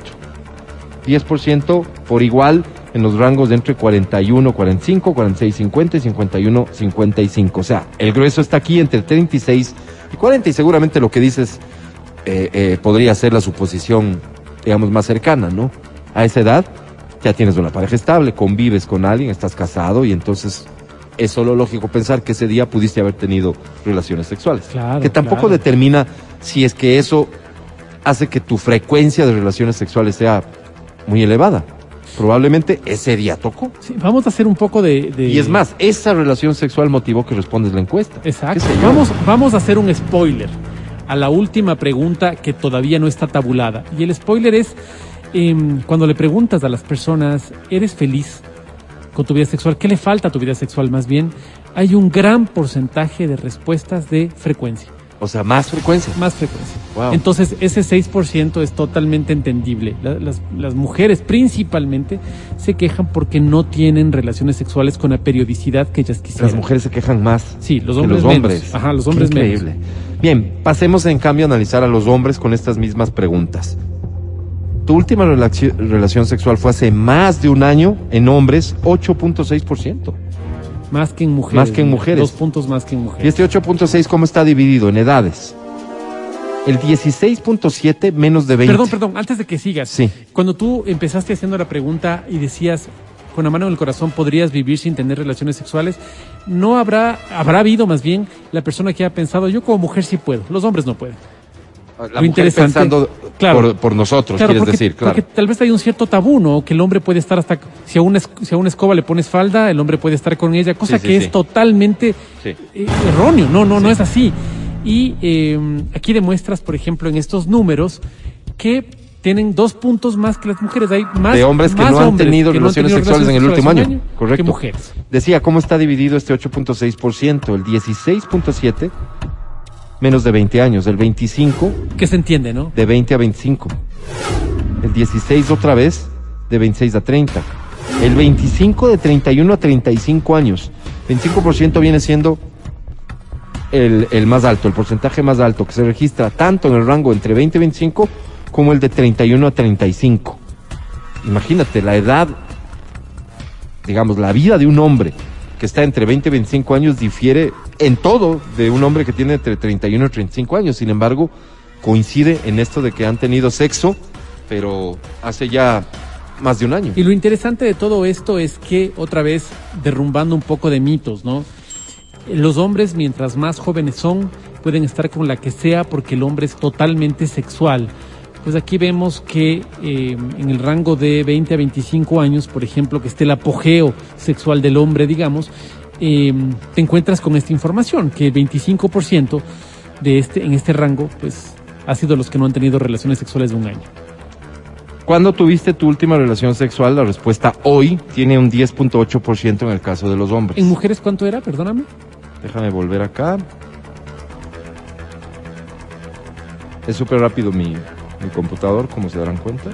10% por igual en los rangos de entre 41, 45, 46, 50 y 51, 55. O sea, el grueso está aquí entre 36 y 40 y seguramente lo que dices eh, eh, podría ser la suposición, digamos, más cercana, ¿no? A esa edad ya tienes una pareja estable, convives con alguien, estás casado y entonces es solo lógico pensar que ese día pudiste haber tenido relaciones sexuales. Claro, que tampoco claro. determina si es que eso hace que tu frecuencia de relaciones sexuales sea muy elevada. Probablemente ese día tocó. Sí, vamos a hacer un poco de... de- Y es más, esa relación sexual motivó que respondes la encuesta. Exacto. Vamos, vamos a hacer un spoiler a la última pregunta que todavía no está tabulada. Y el spoiler es em, cuando le preguntas a las personas, ¿eres feliz con tu vida sexual? ¿Qué le falta a tu vida sexual más bien? Hay un gran porcentaje de respuestas de frecuencia, O sea, más frecuencia. más frecuencia. Wow. Entonces, ese 6% es totalmente entendible. La- Las, las mujeres principalmente se quejan porque no tienen relaciones sexuales con la periodicidad que ellas quisieran. Las mujeres se quejan más. Sí, los que hombres los menos. hombres. Ajá, los hombres menos. Bien, pasemos en cambio a analizar a los hombres con estas mismas preguntas. Tu última relaci- relación sexual fue hace más de un año en hombres, 8.6%. Más que en mujeres. Más que en mujeres. Dos puntos más que en ¿Y mujeres. este 8.6 cómo está dividido? En edades. El 16.7 menos de 20. Perdón, perdón, antes de que sigas. Sí. Cuando tú empezaste haciendo la pregunta y decías, con la mano en el corazón, ¿podrías vivir sin tener relaciones sexuales? No habrá, habrá habido más bien la persona que ha pensado, yo como mujer sí puedo, los hombres no pueden. La Lo mujer interesante- pensando Claro. por, por nosotros, Claro, quieres porque, decir, claro. porque tal vez hay un cierto tabú, ¿no? Que el hombre puede estar hasta, si a una, si a una escoba le pones falda, el hombre puede estar con ella, cosa Sí, sí, que sí. es totalmente eh, erróneo, no, no, no es así. Y eh, aquí demuestras, por ejemplo, en estos números que tienen dos puntos más que las mujeres. Hay más de hombres que más no han hombres tenido que no han relaciones tenido sexuales en el último año. Correcto. Que mujeres. Decía, ¿cómo está dividido este 8.6%? El 16.7 menos de 20 años, el 25 Que se entiende, ¿no? de 20 a 25. El 16 otra vez de 26 a 30. El 25 de 31 a 35 años. 25% viene siendo el, el más alto, el porcentaje más alto que se registra tanto en el rango entre 20 y 25 como el de 31 a 35. Imagínate, la edad, digamos, la vida de un hombre que está entre 20 y 25 años difiere en todo de un hombre que tiene entre 31 y 35 años. Sin embargo, coincide en esto de que han tenido sexo, pero hace ya más de un año. Y lo interesante de todo esto es que, otra vez, derrumbando un poco de mitos, ¿no? Los hombres, mientras más jóvenes son, pueden estar con la que sea porque el hombre es totalmente sexual. Pues aquí vemos que eh, en el rango de 20 a 25 años, por ejemplo, que esté el apogeo sexual del hombre, digamos, eh, te encuentras con esta información, que el 25% de este, en este rango, pues, ha sido los que no han tenido relaciones sexuales de un año. ¿Cuándo tuviste tu última relación sexual? La respuesta hoy tiene un 10.8% en el caso de los hombres. ¿En mujeres cuánto era? Perdóname. Déjame volver acá. Es súper rápido mi, mi computador, como se darán cuenta.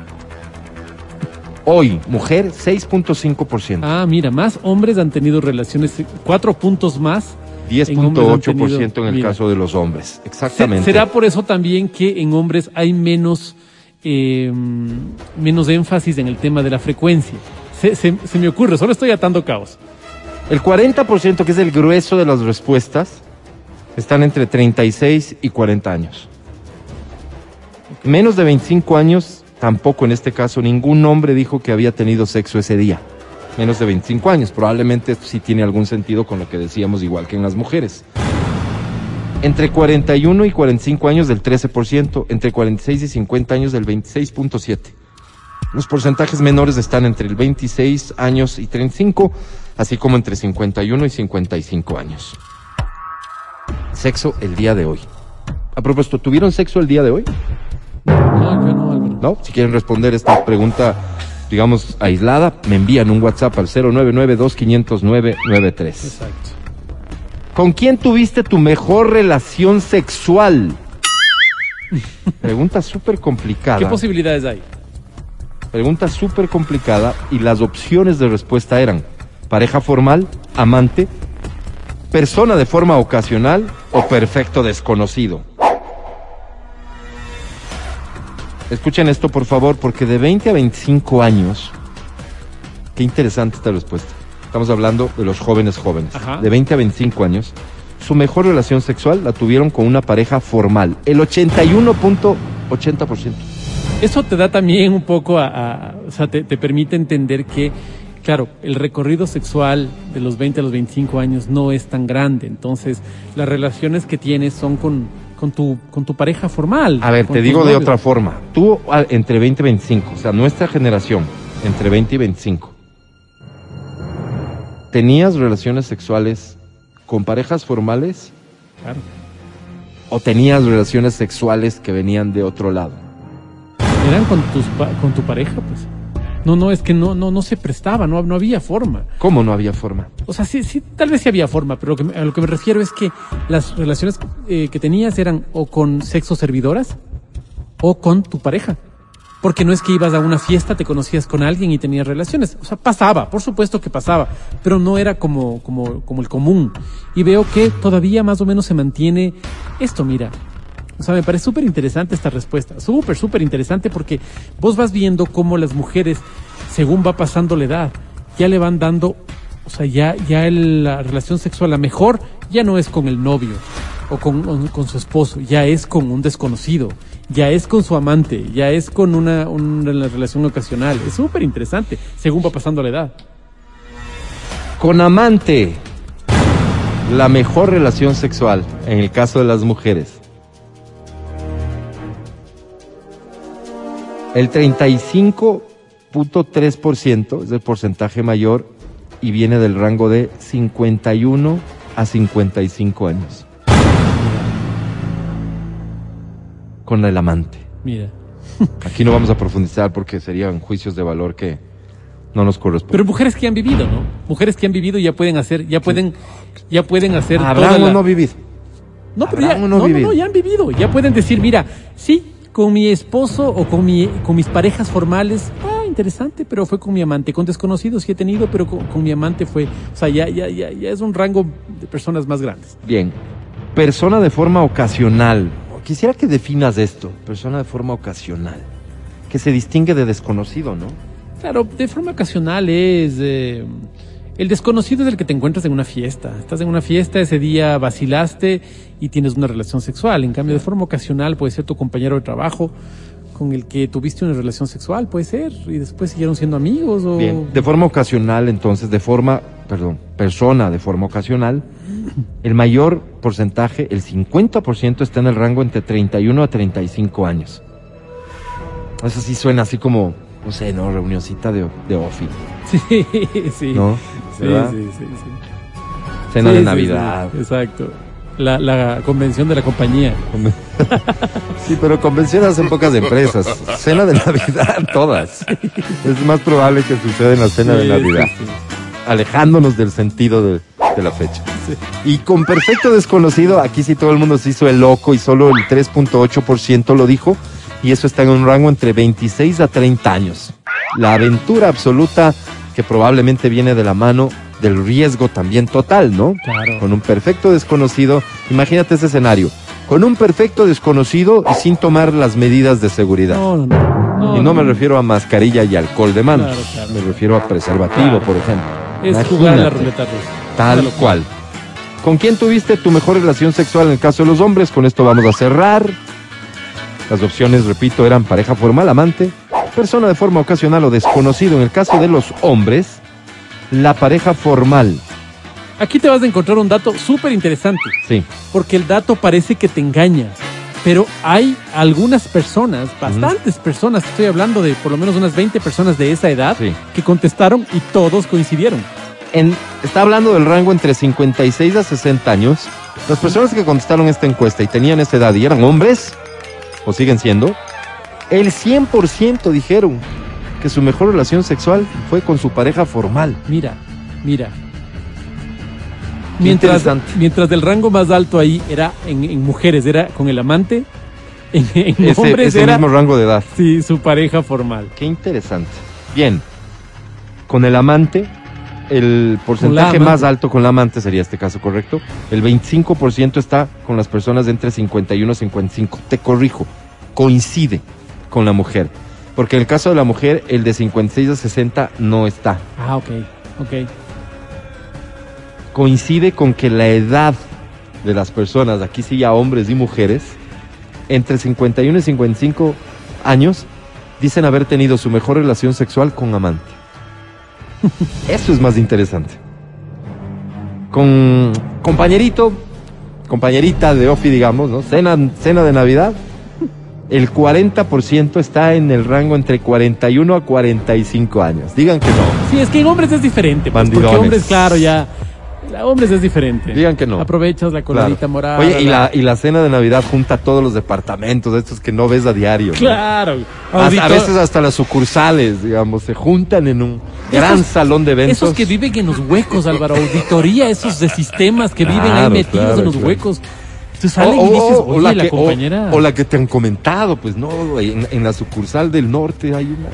Hoy, mujer, 6.5%. Ah, mira, más hombres han tenido relaciones, cuatro puntos más. en hombres han 10.8% tenido- en el mira. caso de los hombres. Exactamente. ¿Será por eso también que en hombres hay menos, eh, menos énfasis en el tema de la frecuencia? Se, se- se me ocurre, solo estoy atando caos. El 40%, que es el grueso de las respuestas, están entre 36 y 40 años. Menos de 25 años, tampoco en este caso, ningún hombre dijo que había tenido sexo ese día. Menos de 25 años. Probablemente esto sí tiene algún sentido con lo que decíamos, igual que en las mujeres. Entre 41 y 45 años del 13%, entre 46 y 50 años del 26.7%. Los porcentajes menores están entre el 26 años y 35, así como entre 51 y 55 años. Sexo el día de hoy. A propósito, ¿tuvieron sexo el día de hoy? No, yo no, Álvaro. ¿No? Si quieren responder esta pregunta, digamos, aislada, me envían un WhatsApp al 099-2500-993. Exacto. ¿Con quién tuviste tu mejor relación sexual? Pregunta súper complicada. ¿Qué posibilidades hay? Pregunta súper complicada y las opciones de respuesta eran pareja formal, amante, persona de forma ocasional o perfecto desconocido. Escuchen esto por favor porque de 20 a 25 años, qué interesante esta respuesta. Estamos hablando de los jóvenes jóvenes. Ajá. De 20 a 25 años, su mejor relación sexual la tuvieron con una pareja formal. El 81.80%. Eso te da también un poco a, a- o sea, te, te permite entender que, claro, el recorrido sexual de los 20 a los 25 años no es tan grande. Entonces, las relaciones que tienes son con, con, tu, con tu pareja formal. A ver, te digo de otra forma. Tú a- entre 20 y 25, o sea, nuestra generación, entre 20 y 25, ¿tenías relaciones sexuales con parejas formales Claro. o tenías relaciones sexuales que venían de otro lado? Eran con, tus, con tu pareja, pues. No, no, es que no, no, no se prestaba, no, no había forma. ¿Cómo no había forma? O sea, sí, sí, tal vez sí había forma, pero lo que me- a lo que me refiero es que las relaciones eh, que tenías eran o con sexo servidoras o con tu pareja. Porque no es que ibas a una fiesta, te conocías con alguien y tenías relaciones. O sea, pasaba, por supuesto que pasaba, pero no era como, como, como el común. Y veo que todavía más o menos se mantiene esto, mira. O sea, me parece súper interesante esta respuesta. Súper, súper interesante porque vos vas viendo cómo las mujeres, según va pasando la edad, ya le van dando, o sea, ya, ya la relación sexual, la mejor, ya no es con el novio o con, con su esposo, ya es con un desconocido, ya es con su amante, ya es con una, una relación ocasional. Es súper interesante, según va pasando la edad. Con amante, la mejor relación sexual en el caso de las mujeres. El 35.3% es el porcentaje mayor y viene del rango de 51 a 55 años. Con el amante. Mira. Aquí no vamos a profundizar porque serían juicios de valor que no nos corresponden. Pero mujeres que han vivido, ¿no? Mujeres que han vivido ya pueden hacer, ya pueden, ya pueden hacer toda Habrán la- no vivido. No, pero ya, no, no no, ya han vivido. Ya pueden decir, mira, sí, con mi esposo o con mi, con mis parejas formales, ah, interesante, pero fue con mi amante. Con desconocidos sí he tenido, pero con, con mi amante fue, o sea, ya, ya, ya, ya es un rango de personas más grandes. Bien. Persona de forma ocasional. Quisiera que definas esto. Persona de forma ocasional. Que se distingue de desconocido, ¿no? Claro, de forma ocasional es... eh, el desconocido es el que te encuentras en una fiesta. Estás en una fiesta, ese día vacilaste y tienes una relación sexual. En cambio, de forma ocasional puede ser tu compañero de trabajo con el que tuviste una relación sexual, puede ser, y después siguieron siendo amigos o... Bien. De forma ocasional, entonces, de forma, perdón, persona de forma ocasional, el mayor porcentaje, el 50% está en el rango entre 31 a 35 años. Eso sí suena así como, no sé, ¿no? Reunioncita de, de ofi, Sí, sí. ¿no? Sí, sí, sí, sí. Cena Sí, de Navidad. sí, exacto. La, la convención de la compañía. Sí, pero convenciones hacen pocas empresas. Cena de Navidad, todas. Es más probable que suceda en la cena de Navidad. Alejándonos del sentido de, de la fecha. Y con perfecto desconocido, aquí sí todo el mundo se hizo el loco y solo el 3.8% lo dijo. Y eso está en un rango entre 26 a 30 años. La aventura absoluta que probablemente viene de la mano del riesgo también total, ¿no? Claro. Con un perfecto desconocido, imagínate ese escenario. Con un perfecto desconocido y sin tomar las medidas de seguridad. No, no, no. y no me refiero a mascarilla y alcohol de. Claro, claro. Me refiero a preservativo, por ejemplo. Es jugar a la Imagínate. ruleta rusa. Tal cual. ¿Con quién tuviste tu mejor relación sexual en el caso de los hombres? Con esto vamos a cerrar. Las opciones, repito, eran pareja formal, amante, persona de forma ocasional o desconocido. En el caso de los hombres, la pareja formal. Aquí te vas a encontrar un dato súper interesante, Sí. porque el dato parece que te engaña, pero hay algunas personas, bastantes personas, estoy hablando de por lo menos unas 20 personas de esa edad, Sí. que contestaron y todos coincidieron. En- está hablando del rango entre 56 a 60 años. Las personas que contestaron esta encuesta y tenían esa edad y eran hombres, o siguen siendo, el 100% dijeron que su mejor relación sexual fue con su pareja formal. Mira, mira. Mientras, interesante. mientras el rango más alto ahí era en, en mujeres, era con el amante, en, en Ese, hombres ese era mismo rango de edad. sí, su pareja formal. Qué interesante. Bien, con el amante, el porcentaje más alto con la amante sería este caso, ¿correcto? El 25% está con las personas de entre 51 y 55. Te corrijo, coincide con la mujer. Porque en el caso de la mujer, el de 56 a 60 no está. Ah, ok, ok. Coincide con que la edad de las personas, aquí sí ya hombres y mujeres, entre 51 y 55 años, dicen haber tenido su mejor relación sexual con amante. Eso es más interesante. Con compañerito, compañerita de Ofi, digamos, ¿no? Cena, cena de Navidad. El 40% está en el rango entre 41 a 45 años. Digan que no. Sí, es que en hombres es diferente, pues, porque hombres, claro, ya. Hombres es diferente. Digan que no. Aprovechas la coladita Claro. morada. Oye, y la, y la cena de Navidad junta todos los departamentos, estos que no ves a diario. ¿no? Claro. A, veces hasta las sucursales, digamos, se juntan en un gran Esos- salón de eventos. Esos que viven en los huecos, Álvaro. Auditoría, esos de sistemas que viven ahí metidos claro, en los huecos. Tú O, y dices, o la que, o la que te han comentado, pues no, en, en la sucursal del norte hay una.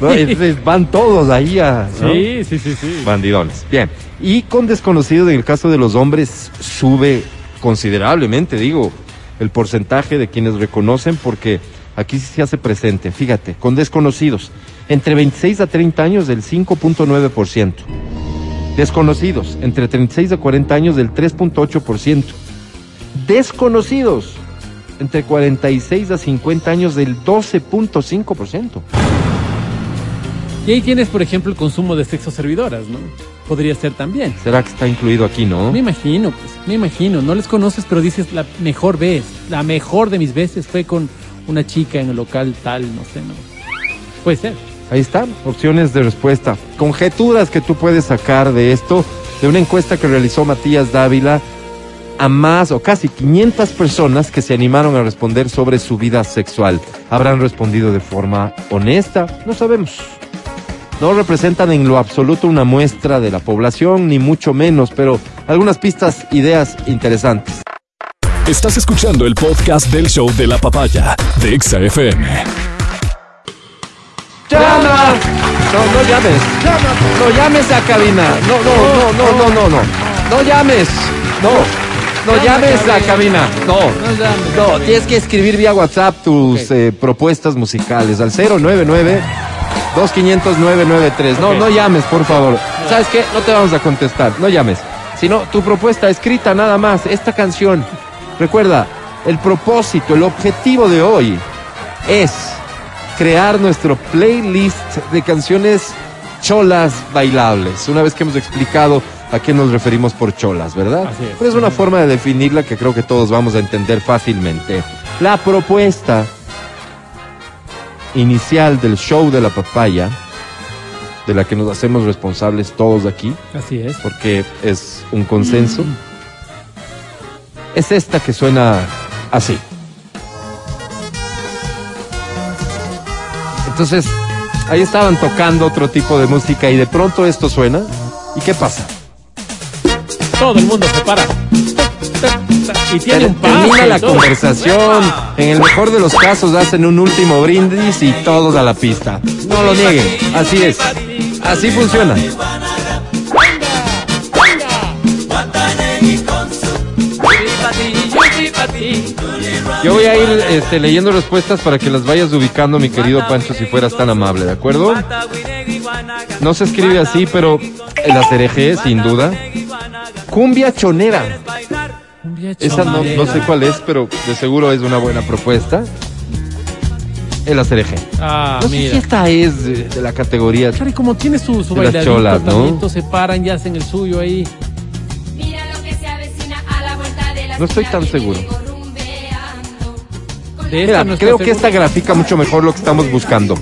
No, van todos ahí a. ¿no? Sí, sí, sí, sí. Bandidones. Bien. Y con desconocidos, en el caso de los hombres, sube considerablemente, digo, el porcentaje de quienes reconocen, porque aquí sí se hace presente. Fíjate, con desconocidos, entre 26 a 30 años, del 5.9%. Desconocidos, entre 36 a 40 años, del 3.8%. desconocidos entre 46 a 50 años del 12.5%. Y ahí tienes, por ejemplo, el consumo de sexo servidoras, ¿no? Podría ser también. ¿Será que está incluido aquí, no? Me imagino, pues, me imagino. No les conoces, pero dices la mejor vez. La mejor de mis veces fue con una chica en el local tal, no sé, ¿no? Puede ser. Ahí están, opciones de respuesta. Conjeturas que tú puedes sacar de esto, de una encuesta que realizó Matías Dávila a más o casi 500 personas que se animaron a responder sobre su vida sexual. ¿Habrán respondido de forma honesta? No sabemos. No representan en lo absoluto una muestra de la población, ni mucho menos, pero algunas pistas, ideas interesantes. Estás escuchando el podcast del show de la papaya de Exa FM. ¡Llama! No, no llames. No llames a cabina. No, no, no, no, no, no, no. No llames. No. No llames a cabina. No. No, tienes que escribir vía WhatsApp tus eh, propuestas musicales al 099 2500 993. No, no llames, por favor. ¿Sabes qué? No te vamos a contestar. No llames. Sino tu propuesta escrita nada más. Esta canción. Recuerda, el propósito, el objetivo de hoy es crear nuestro playlist de canciones cholas bailables. Una vez que hemos explicado a qué nos referimos por cholas, ¿verdad? Así es. Pero es una forma de definirla que creo que todos vamos a entender fácilmente. La propuesta inicial del show de la papaya, de la que nos hacemos responsables todos aquí, Así es. porque es un consenso, es esta que suena así. Entonces, ahí estaban tocando otro tipo de música y de pronto esto suena. ¿Y qué pasa? Todo el mundo se para. Y tiene un paso Termina la todo. conversación. En el mejor de los casos hacen un último brindis y todos a la pista. No lo nieguen. Así es. Así funciona. Yo voy a ir este, leyendo respuestas para que las vayas ubicando, mi querido Pancho, si fueras tan amable, ¿de acuerdo? No se escribe así, pero el acereje, sin duda. Cumbia chonera. Esa no, no sé cuál es, pero de seguro es una buena propuesta. El acereje. Ah, No sé si esta es de, de la categoría. Claro, y como tiene su, su De las bailadito, cholas, ¿no? se paran y hacen el suyo ahí. Mira lo que se avecina a la vuelta de la No estoy tan seguro. De Mira, no creo que esta grafica mucho mejor lo que estamos buscando.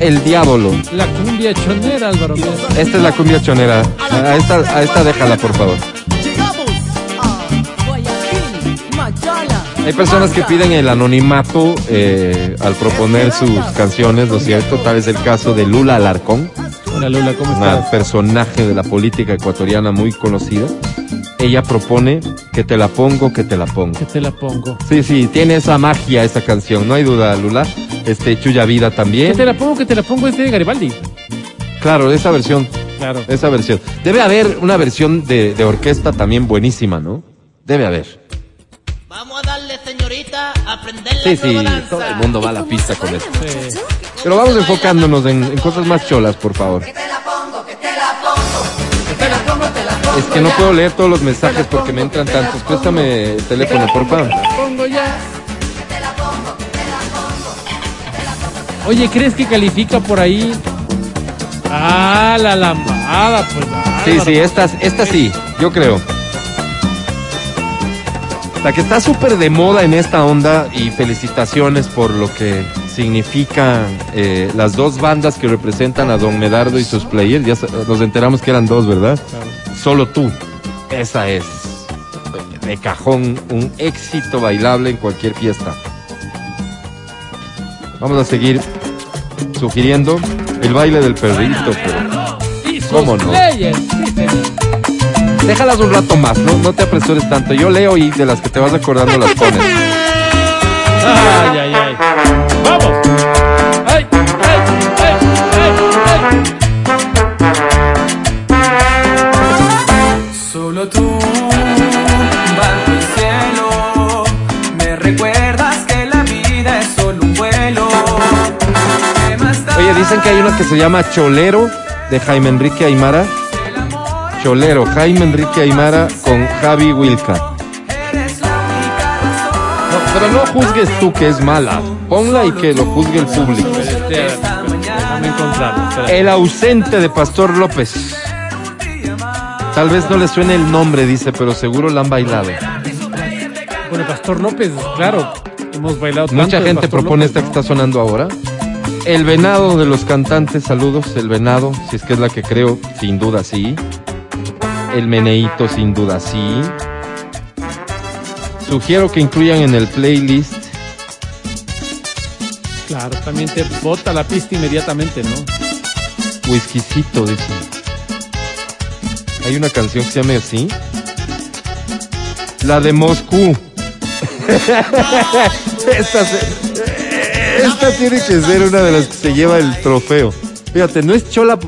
El diablo. La cumbia chonera, Álvaro. Esta es la cumbia chonera. A esta, a esta déjala, por favor. Hay personas que piden el anonimato eh, al proponer sus canciones, ¿no es cierto? Tal es el caso de Lula Alarcón, Hola, Lula, ¿cómo una estás? personaje de la política ecuatoriana muy conocida. Ella propone que te la pongo, que te la pongo. Que te la pongo. Sí, sí, tiene esa magia esa canción, no hay duda, Lula. Este, Chuya Vida Que también. te la pongo, que te la pongo es de Garibaldi. Claro, esa versión, Claro. esa versión. Debe haber una versión de, de orquesta también buenísima, ¿no? Debe haber. La Sí, sí, danza. todo el mundo va a la pista con esto. Sí. Pero vamos enfocándonos en, en cosas más cholas, por favor. Es que no puedo leer todos los mensajes porque me entran tantos. Préstame el teléfono, por favor. Pongo ya. Oye, ¿crees que califica por ahí? Ah, la lambada, pues. Sí, sí, esta, esta sí, yo creo. La que está súper de moda en esta onda y felicitaciones por lo que significan eh, las dos bandas que representan a Don Medardo y sus players. Ya nos enteramos que eran dos, ¿verdad? Solo tú. Esa es de cajón un éxito bailable en cualquier fiesta. Vamos a seguir sugiriendo el baile del perrito, pero ¿Cómo no? Déjalas un rato más, no, no te apresures tanto. Yo leo y de las que te vas acordando las pones. Ay, ay, ay. ¡Vamos! ¡Ay, ay, ay, ay, ay! Solo tú, bajo el cielo, me recuerdas que la vida es solo un vuelo. ¿Qué más da Oye, dicen que hay una que se llama Cholero de Jaime Enrique Aymara. Cholero, Jaime Enrique Aymara con Javi Wilca. No, pero no juzgues tú que es mala. Ponla y que lo juzgue el público. El ausente de Pastor López. Tal vez no le suene el nombre, dice, pero seguro la han bailado. Bueno, Pastor López, claro, hemos bailado Mucha gente propone López, esta que está sonando ahora. El venado de los cantantes, saludos. El venado, si es que es la que creo, sin duda sí. El meneíto, sin duda sí. Sugiero que incluyan en el playlist Claro, también te bota la pista inmediatamente, ¿no? Whiskycito, dice. Hay una canción que se llama así. La de Moscú. esta, se- esta tiene que ser una de las que se lleva el trofeo. Fíjate, no es chola,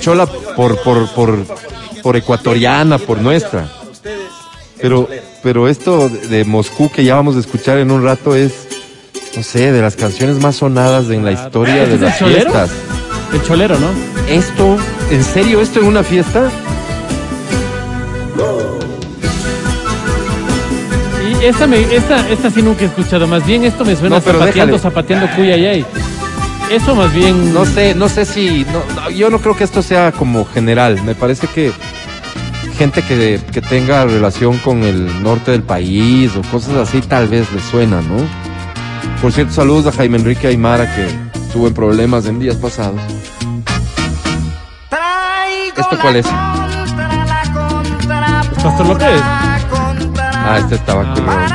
chola por, por, por, por ecuatoriana, por nuestra. Pero, pero esto de Moscú que ya vamos a escuchar en un rato es, no sé, de las canciones más sonadas en la historia ¿Este de las fiestas. El cholero, ¿no? ¿Esto? ¿En serio esto en una fiesta? Y esta, me, esta, esta sí nunca he escuchado. Más bien esto me suena No, pero zapateando, déjale. zapateando cuyayay. Eso más bien. No sé, no sé si... no, no, yo no creo que esto sea como general. Me parece que gente que, que tenga relación con el norte del país o cosas así tal vez le suena, ¿no? Por cierto, saludos a Jaime Enrique Aymara que estuvo en problemas en días pasados. ¿Esto cuál es? Pastor López. Ah, este es tabaco y ron.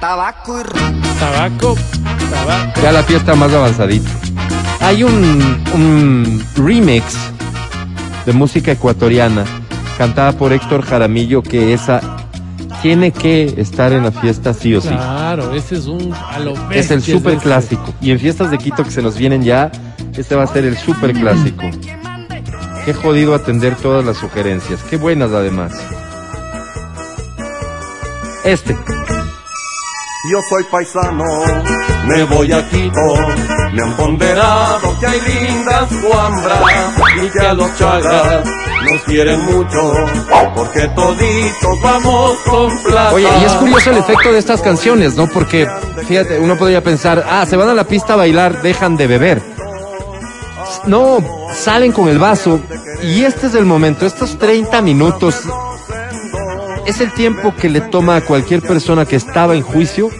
Tabaco y ron. Tabaco. Tabaco. Ya la fiesta más avanzadita. Hay un, un remix de música ecuatoriana cantada por Héctor Jaramillo que esa tiene que estar en la fiesta sí o sí. Claro, ese es un. A lo Es el super ese. clásico. Y en fiestas de Quito que se nos vienen ya, este va a ser el super clásico. Qué jodido atender todas las sugerencias. Qué buenas además. Este. Yo soy paisano, me voy a Quito, me han ponderado que hay lindas guambras y que a los chagras nos quieren mucho, porque toditos vamos con plata. Oye, y es curioso el efecto de estas canciones, ¿no? Porque, fíjate, uno podría pensar, ah, se van a la pista a bailar, dejan de beber. No, salen con el vaso y este es el momento, estos 30 minutos es el tiempo que le toma a cualquier persona que estaba en juicio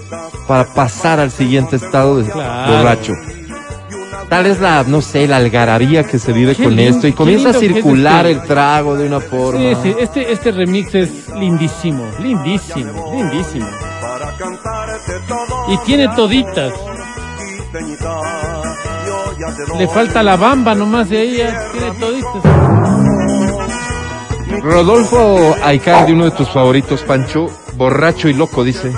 para pasar al siguiente estado de Claro. borracho. Tal es la, no sé, la algarabía que se vive Qué con lindo, esto y comienza a lindo que es circular este- el trago de una forma. Sí, sí, este, este remix es lindísimo, lindísimo, lindísimo. Y tiene toditas. Le falta la bamba nomás de ahí, ya tiene toditas. Rodolfo Aicardi, uno de tus favoritos, Pancho, borracho y loco, dice.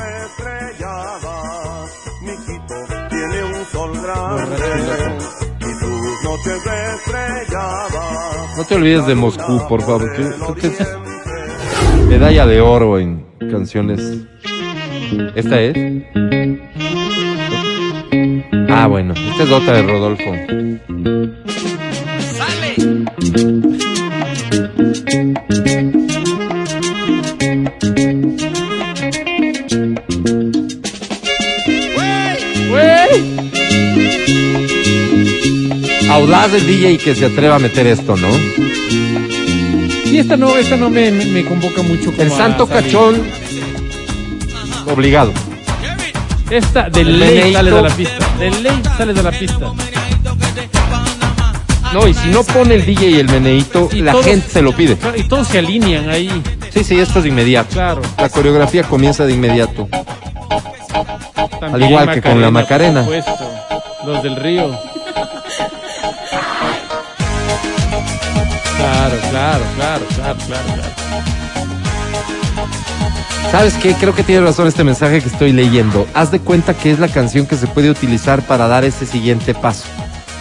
No te olvides de Moscú, por favor. Medalla de oro en canciones. ¿Esta es? Ah, bueno, esta es otra de Rodolfo. ¡Güey! Audaz el DJ que se atreva a meter esto, ¿no? Y esta no, esta no me, me, me convoca mucho. como El santo cachón, obligado. Esta de El ley sale de la pista. De ley sale de la pista. No, y si no pone el DJ el meneíto, Y la todos- gente se lo pide. Y todos se alinean ahí. Sí, sí, esto es de inmediato. Claro. La coreografía comienza de inmediato. También Al igual que con la Macarena. por supuesto. Los del río. Claro, claro, claro, claro, claro. ¿Sabes qué? Creo que tiene razón este mensaje que estoy leyendo. Haz de cuenta que es la canción que se puede utilizar para dar ese siguiente paso.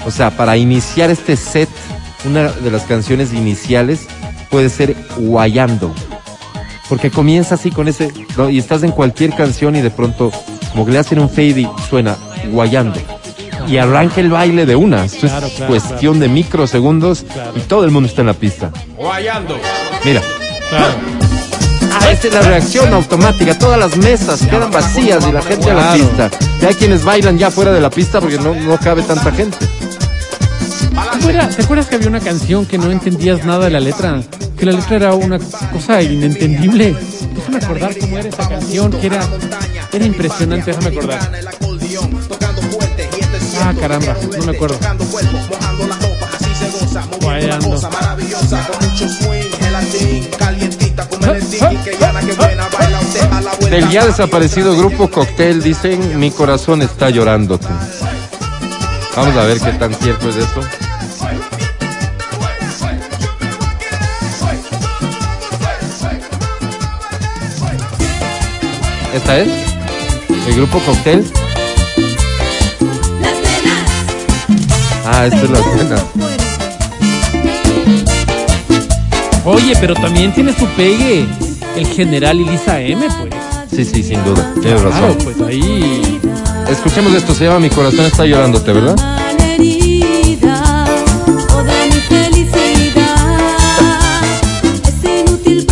O sea, para iniciar este set, una de las canciones iniciales puede ser Guayando. Porque comienza así con ese, y estás en cualquier canción y de pronto como que le hacen un fade y suena Guayando. Y arranca el baile de una. Esto Claro, es claro, cuestión de microsegundos Claro. y todo el mundo está en la pista. Guayando. Mira. Claro. Ah, esta es la reacción automática. Todas las mesas quedan vacías y la gente a la pista. Y hay quienes bailan ya fuera de la pista porque no, no cabe tanta gente. ¿Te acuerdas, te acuerdas que había una canción que no entendías nada de la letra? Que la letra era una cosa inentendible. Déjame acordar cómo era esa canción, que era, era impresionante, déjame acordar. Ah, caramba, no me acuerdo. Del ya desaparecido grupo Cocktail dicen mi corazón está llorándote. Vamos a ver qué tan cierto es eso. ¿Esta es? ¿El grupo Cocktail? Ah, esta es la cena. Oye, pero también tiene su pegue el general y Lisa M, pues. Sí, sí, sin duda. Tienes Claro, razón. pues ahí. Escuchemos esto, se llama Mi corazón está llorándote, ¿verdad? herida o de mi felicidad. Es inútil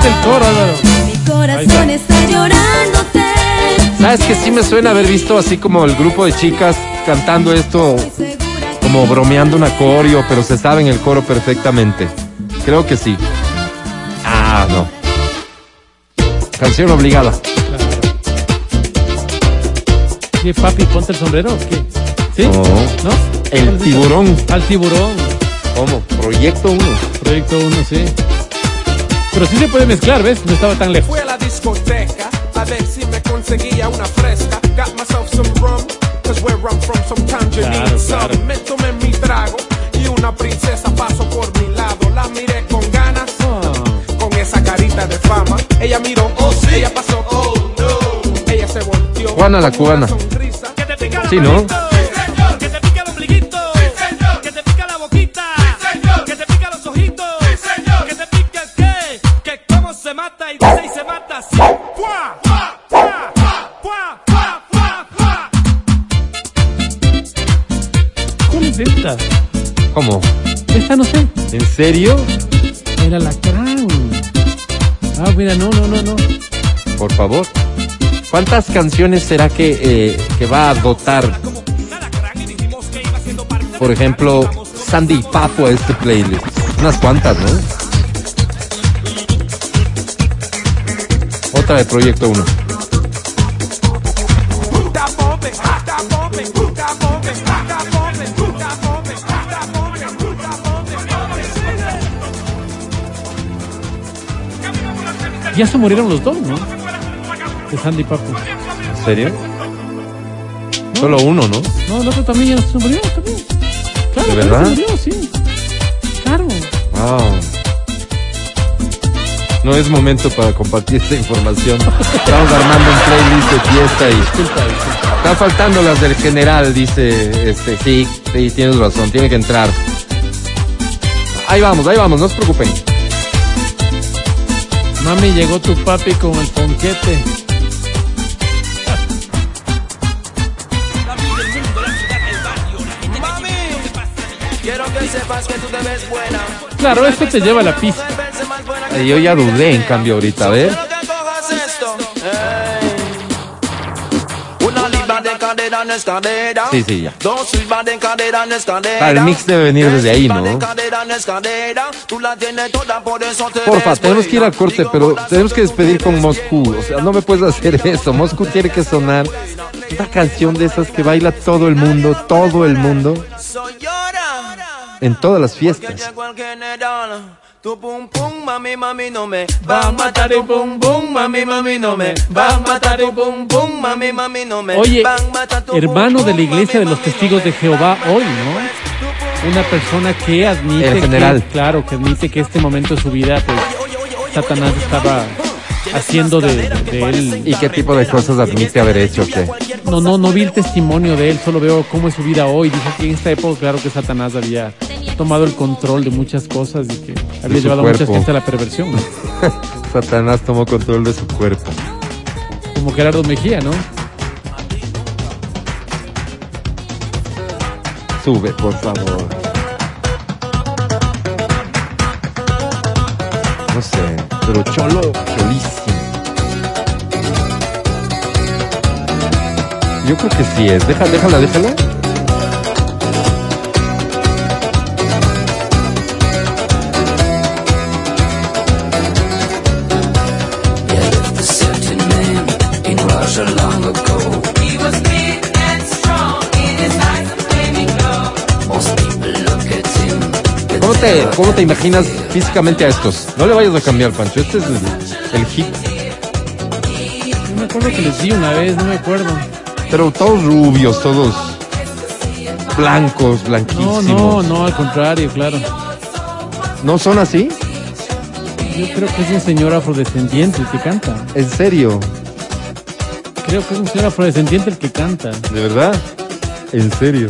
¿Qué horas canta el coro, Álvaro? Mi corazón está llorándote. ¿Sabes que sí me suena haber visto así como el grupo de chicas cantando esto, como bromeando un coreo, pero se saben el coro perfectamente? Creo que sí. Ah, no. Canción obligada. ¿Qué, papi, ponte el sombrero? ¿Qué? ¿Sí? No. ¿No? El tiburón. Al tiburón. ¿Cómo? Proyecto 1. Proyecto 1, sí. Pero sí se puede mezclar, ¿ves? No estaba tan lejos. Fui a la discoteca a ver si me conseguía una fresca. Got myself some rum, cause where I'm from sometimes you Claro, need some. claro. Me tomé mi trago y una princesa pasó por mi lado. La miré con ganas, Ah. con esa carita de fama. Ella miró, oh sí, ella pasó, oh no. Ella se volteó. Juana la cubana. sonrisa. Sí, ¿no? ¿Cómo? Esta no sé. ¿En serio? Era la crán. Ah, mira, no, no, no, no. Por favor. ¿Cuántas canciones será que, eh, que va a dotar, por ejemplo, Sandy y Papo a este playlist? Unas cuantas, ¿no? Otra de Proyecto 1. Ya se murieron los dos, ¿no? De Sandy Papo. ¿En serio? Solo uno, ¿no? No, el otro también ya se murió, también. Claro, ¿De verdad? Se murió, sí. Claro. Wow. No es momento para compartir esta información. Estamos armando un playlist de fiesta y Disculpa, disculpa. Están faltando las del general, dice este. Sí, sí, tienes razón, tiene que entrar. Ahí vamos, ahí vamos, no se preocupen. Mami, llegó tu papi con el ponquete. Mami, quiero que sepas que tú te ves buena. Claro, esto te lleva a la pista. Yo ya dudé, en cambio, ahorita, a ver. Sí, sí, ya. Ah, el mix debe venir desde ahí, ¿no? Porfa, tenemos que ir al corte, pero tenemos que despedir con Moscú. O sea, no me puedes hacer eso. Moscú tiene que sonar. Una canción de esas que baila todo el mundo, todo el mundo, en todas las fiestas. El. Tu pum pum, mami, mami, no me va a matar. Tu pum pum, mami, mami, no me va a matar. Tu pum pum, mami, mami, no me Oye, hermano de la iglesia de los testigos de Jehová hoy. ¿no? Una persona que admite En que- general. claro, que admite que este momento de su vida, pues, Satanás estaba haciendo de, de él. ¿Y qué tipo de cosas admite haber hecho? ¿Qué? No, no, no vi el testimonio de él, solo veo cómo es su vida hoy. Dice que en esta época, claro que Satanás había tomado el control de muchas cosas y que había llevado a mucha gente a la perversión, ¿no? Satanás tomó control de su cuerpo. como Gerardo Mejía, ¿no? Sube, por favor. No sé, pero cholo, cholísimo. Yo creo que sí es. Déjala, déjala, déjala. ¿Cómo te, ¿Cómo te imaginas físicamente a estos? No le vayas a cambiar, Pancho. Este es el, el hit. No me acuerdo que les di una vez, no me acuerdo. Pero todos rubios, todos blancos, No, blanquísimos. no, no, al contrario, claro. ¿No son así? Yo creo que es un señor afrodescendiente el que canta. ¿En serio? Creo que es un señor afrodescendiente el que canta. ¿De verdad? ¿En serio?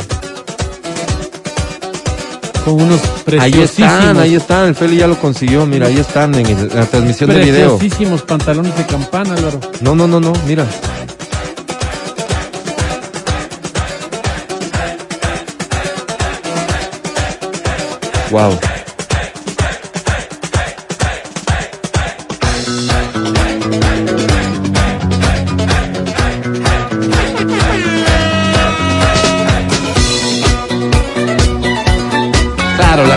Con unos Ahí preciosísimos. están, ahí están. El Feli ya lo consiguió. Mira, ahí están en, el- en la transmisión de video. Preciosísimos pantalones de campana, Álvaro. No, no, no, no. Mira. Wow.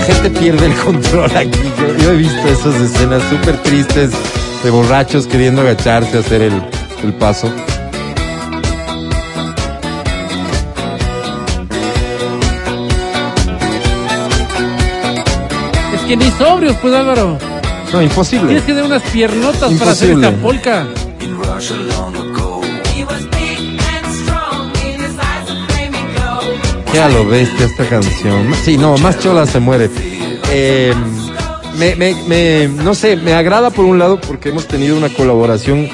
Gente pierde el control aquí. Yo, yo he visto esas escenas súper tristes de borrachos queriendo agacharse a hacer el, el paso. Es que ni sobrios, pues Álvaro. No, imposible. Tienes que tener unas piernotas para hacer esta polca. Qué a lo bestia esta canción. Sí, no, más chola se muere. Eh, me, me, me- no sé, me agrada por un lado porque hemos tenido una colaboración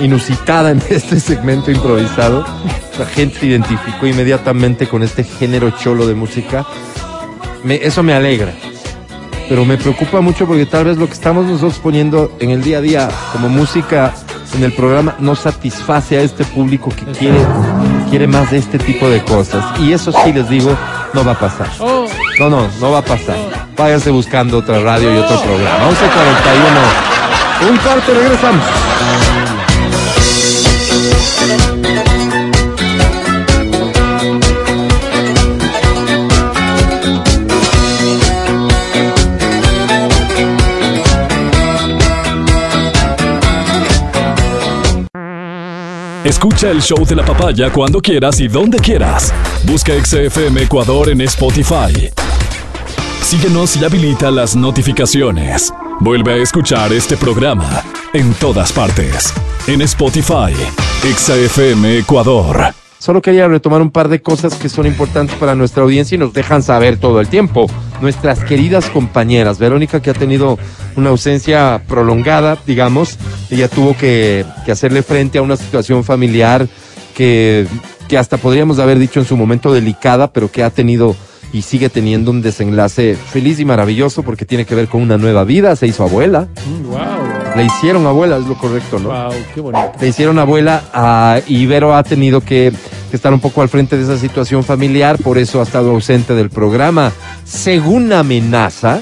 inusitada en este segmento improvisado. La gente se identificó inmediatamente con este género cholo de música. Eso me alegra. Pero me preocupa mucho porque tal vez lo que estamos nosotros poniendo en el día a día como música en el programa no satisface a este público que quiere, quiere más de este tipo de cosas. Y eso sí les digo, no va a pasar. No, no, no va a pasar. Váyanse buscando otra radio y otro programa. 11.41. Un corte, regresamos. Escucha el show de la papaya cuando quieras y donde quieras. Busca XFM Ecuador en Spotify. Síguenos y habilita las notificaciones. Vuelve a escuchar este programa en todas partes. En Spotify, XFM Ecuador. Solo quería retomar un par de cosas que son importantes para nuestra audiencia y nos dejan saber todo el tiempo. Nuestras queridas compañeras, Verónica que ha tenido una ausencia prolongada, digamos, ella tuvo que, que hacerle frente a una situación familiar que, que hasta podríamos haber dicho en su momento delicada, pero que ha tenido y sigue teniendo un desenlace feliz y maravilloso porque tiene que ver con una nueva vida, se hizo abuela, wow, le hicieron abuela, es lo correcto, ¿no? wow, qué bonito. le hicieron abuela a Ibero ha tenido que, que estar un poco al frente de esa situación familiar, por eso ha estado ausente del programa. Según amenaza,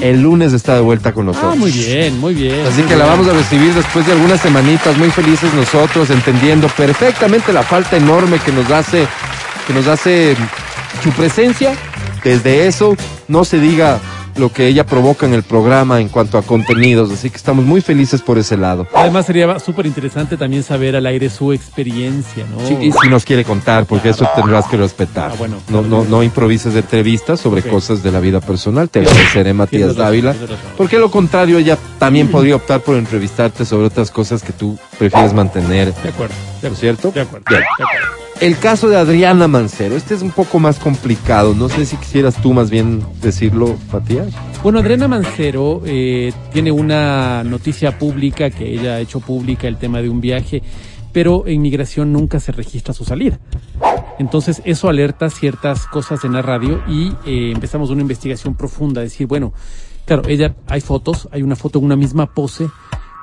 el lunes está de vuelta con nosotros. Ah, muy bien, muy bien. Así muy que la vamos a recibir después de algunas semanitas muy felices nosotros, entendiendo perfectamente la falta enorme que nos hace, que nos hace su presencia. Desde eso, no se diga lo que ella provoca en el programa en cuanto a contenidos, así que estamos muy felices por ese lado. Además sería súper interesante también saber al aire su experiencia, ¿no? Sí, y si nos quiere contar, porque eso tendrás que respetar. Ah, bueno. no, no, no improvises entrevistas sobre cosas de la vida personal. Te agradeceré, Matías razón, Dávila. Porque lo contrario, ella también podría optar por entrevistarte sobre otras cosas que tú prefieres mantener. De acuerdo, de ¿No es acuerdo. cierto? De acuerdo, Bien. de acuerdo. El caso de Adriana Mancero, este es un poco más complicado. No sé si quisieras tú más bien decirlo, Matías. Bueno, Adriana Mancero eh, tiene una noticia pública que ella ha hecho pública el tema de un viaje, pero en migración nunca se registra su salida. Entonces eso alerta ciertas cosas en la radio y eh, empezamos una investigación profunda, decir, bueno, claro, ella hay fotos, hay una foto en una misma pose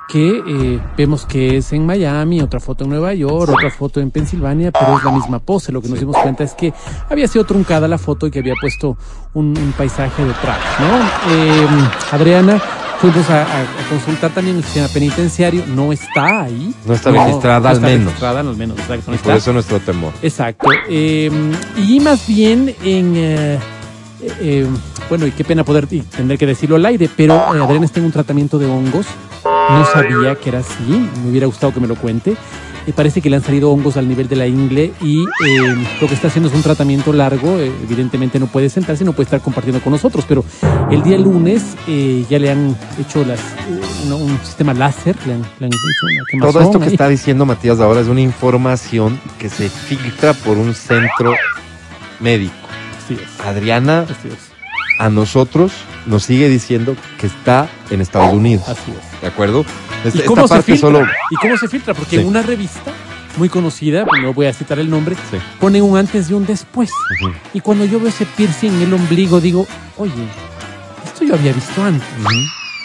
que eh, vemos que es en Miami, otra foto en Nueva York, otra foto en Pensilvania, pero es la misma pose. Lo que nos dimos cuenta es que había sido truncada la foto y que había puesto un, un paisaje detrás, ¿no? Eh, Adriana, fuimos a, a- a consultar también el sistema penitenciario, no está ahí. No está registrada, al está menos. registrada, al menos, exacto, no Y por está. eso nuestro temor. Exacto. Eh, y más bien en... eh, eh, bueno, y qué pena poder y tener que decirlo al aire, pero eh, Adriana está en un tratamiento de hongos. No sabía que era así, me hubiera gustado que me lo cuente. Eh, parece que le han salido hongos al nivel de la ingle y eh, lo que está haciendo es un tratamiento largo. eh, evidentemente no puede sentarse, no puede estar compartiendo con nosotros, pero el día lunes eh, ya le han hecho las, eh, una- un sistema láser, le han, le han hecho una Todo esto que ahí. está diciendo Matías ahora es una información que se filtra por un centro médico. Así es, Adriana así es, a nosotros nos sigue diciendo que está en Estados Unidos. así es. ¿De acuerdo? ¿Y esta cómo se parte filtra? solo. ¿Y cómo se filtra? Porque Sí. en una revista muy conocida, no voy a citar el nombre, Sí. ponen un antes y un después. Ujú. Y cuando yo veo ese piercing en el ombligo, digo, oye, esto yo había visto antes.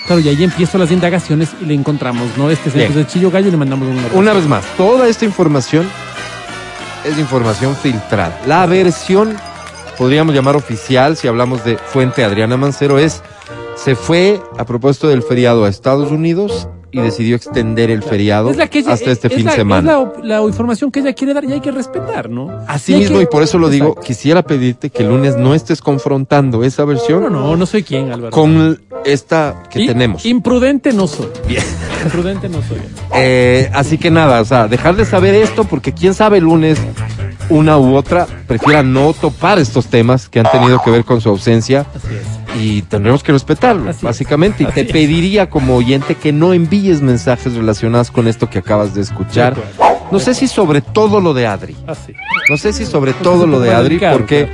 Claro, y ahí empiezo las indagaciones y le encontramos, ¿no? Este es el de Chillo Gallo y le mandamos una Una vez más, toda esta información es información filtrada. La versión, podríamos llamar oficial, si hablamos de fuente Adriana Mancero, es se fue a propósito del feriado a Estados Unidos y decidió extender el feriado Es la que ella- hasta este es fin de semana. Es la, la información que ella quiere dar y hay que respetar, ¿no? Así Y mismo, que- y por eso lo digo, Exacto. quisiera pedirte que el lunes no estés confrontando esa versión No, no, no soy quien, Álvaro. con esta que Y- tenemos. Imprudente no soy. Bien. Imprudente no soy. Eh, así que nada, o sea, dejar de saber esto porque quién sabe el lunes una u otra prefiera no topar estos temas que han tenido que ver con su ausencia Así es. y tendremos que respetarlo, Así es. básicamente. Y te es. pediría como oyente que no envíes mensajes relacionados con esto que acabas de escuchar. No sé si sobre todo lo de Adri. Así. No sé si sobre todo lo de Adri, porque,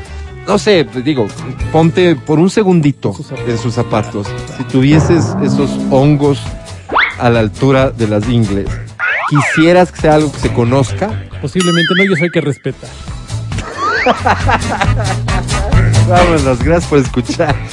no sé, te digo, ponte por un segundito en sus zapatos. Si tuvieses esos hongos a la altura de las ingles, quisieras que sea algo que se conozca. Posiblemente no, yo soy que respetar. Vámonos, gracias por escuchar.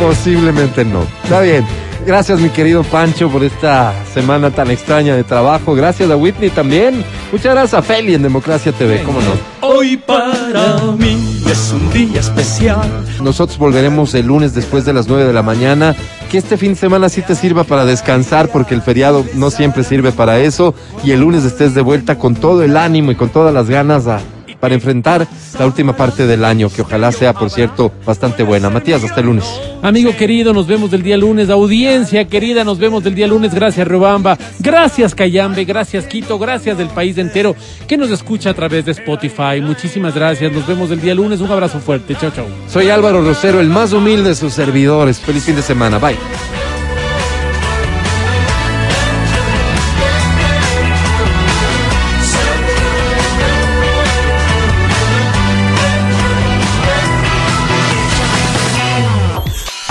Posiblemente no. Está bien. Gracias, mi querido Pancho, por esta semana tan extraña de trabajo. Gracias a Whitney también. Muchas gracias a Feli en Democracia TV, cómo no. Hoy para mí es un día especial. Nosotros volveremos el lunes después de las 9 de la mañana. Que este fin de semana sí te sirva para descansar, porque el feriado no siempre sirve para eso. Y el lunes estés de vuelta con todo el ánimo y con todas las ganas a- para enfrentar la última parte del año, que ojalá sea, por cierto, bastante buena. Matías, hasta el lunes. Amigo querido, nos vemos del día lunes. Audiencia querida, nos vemos del día lunes. Gracias, Robamba. Gracias, Cayambe. Gracias, Quito. Gracias del país entero que nos escucha a través de Spotify. Muchísimas gracias. Nos vemos del día lunes. Un abrazo fuerte. Chao, chao. Soy Álvaro Rosero, el más humilde de sus servidores. Feliz fin de semana. Bye.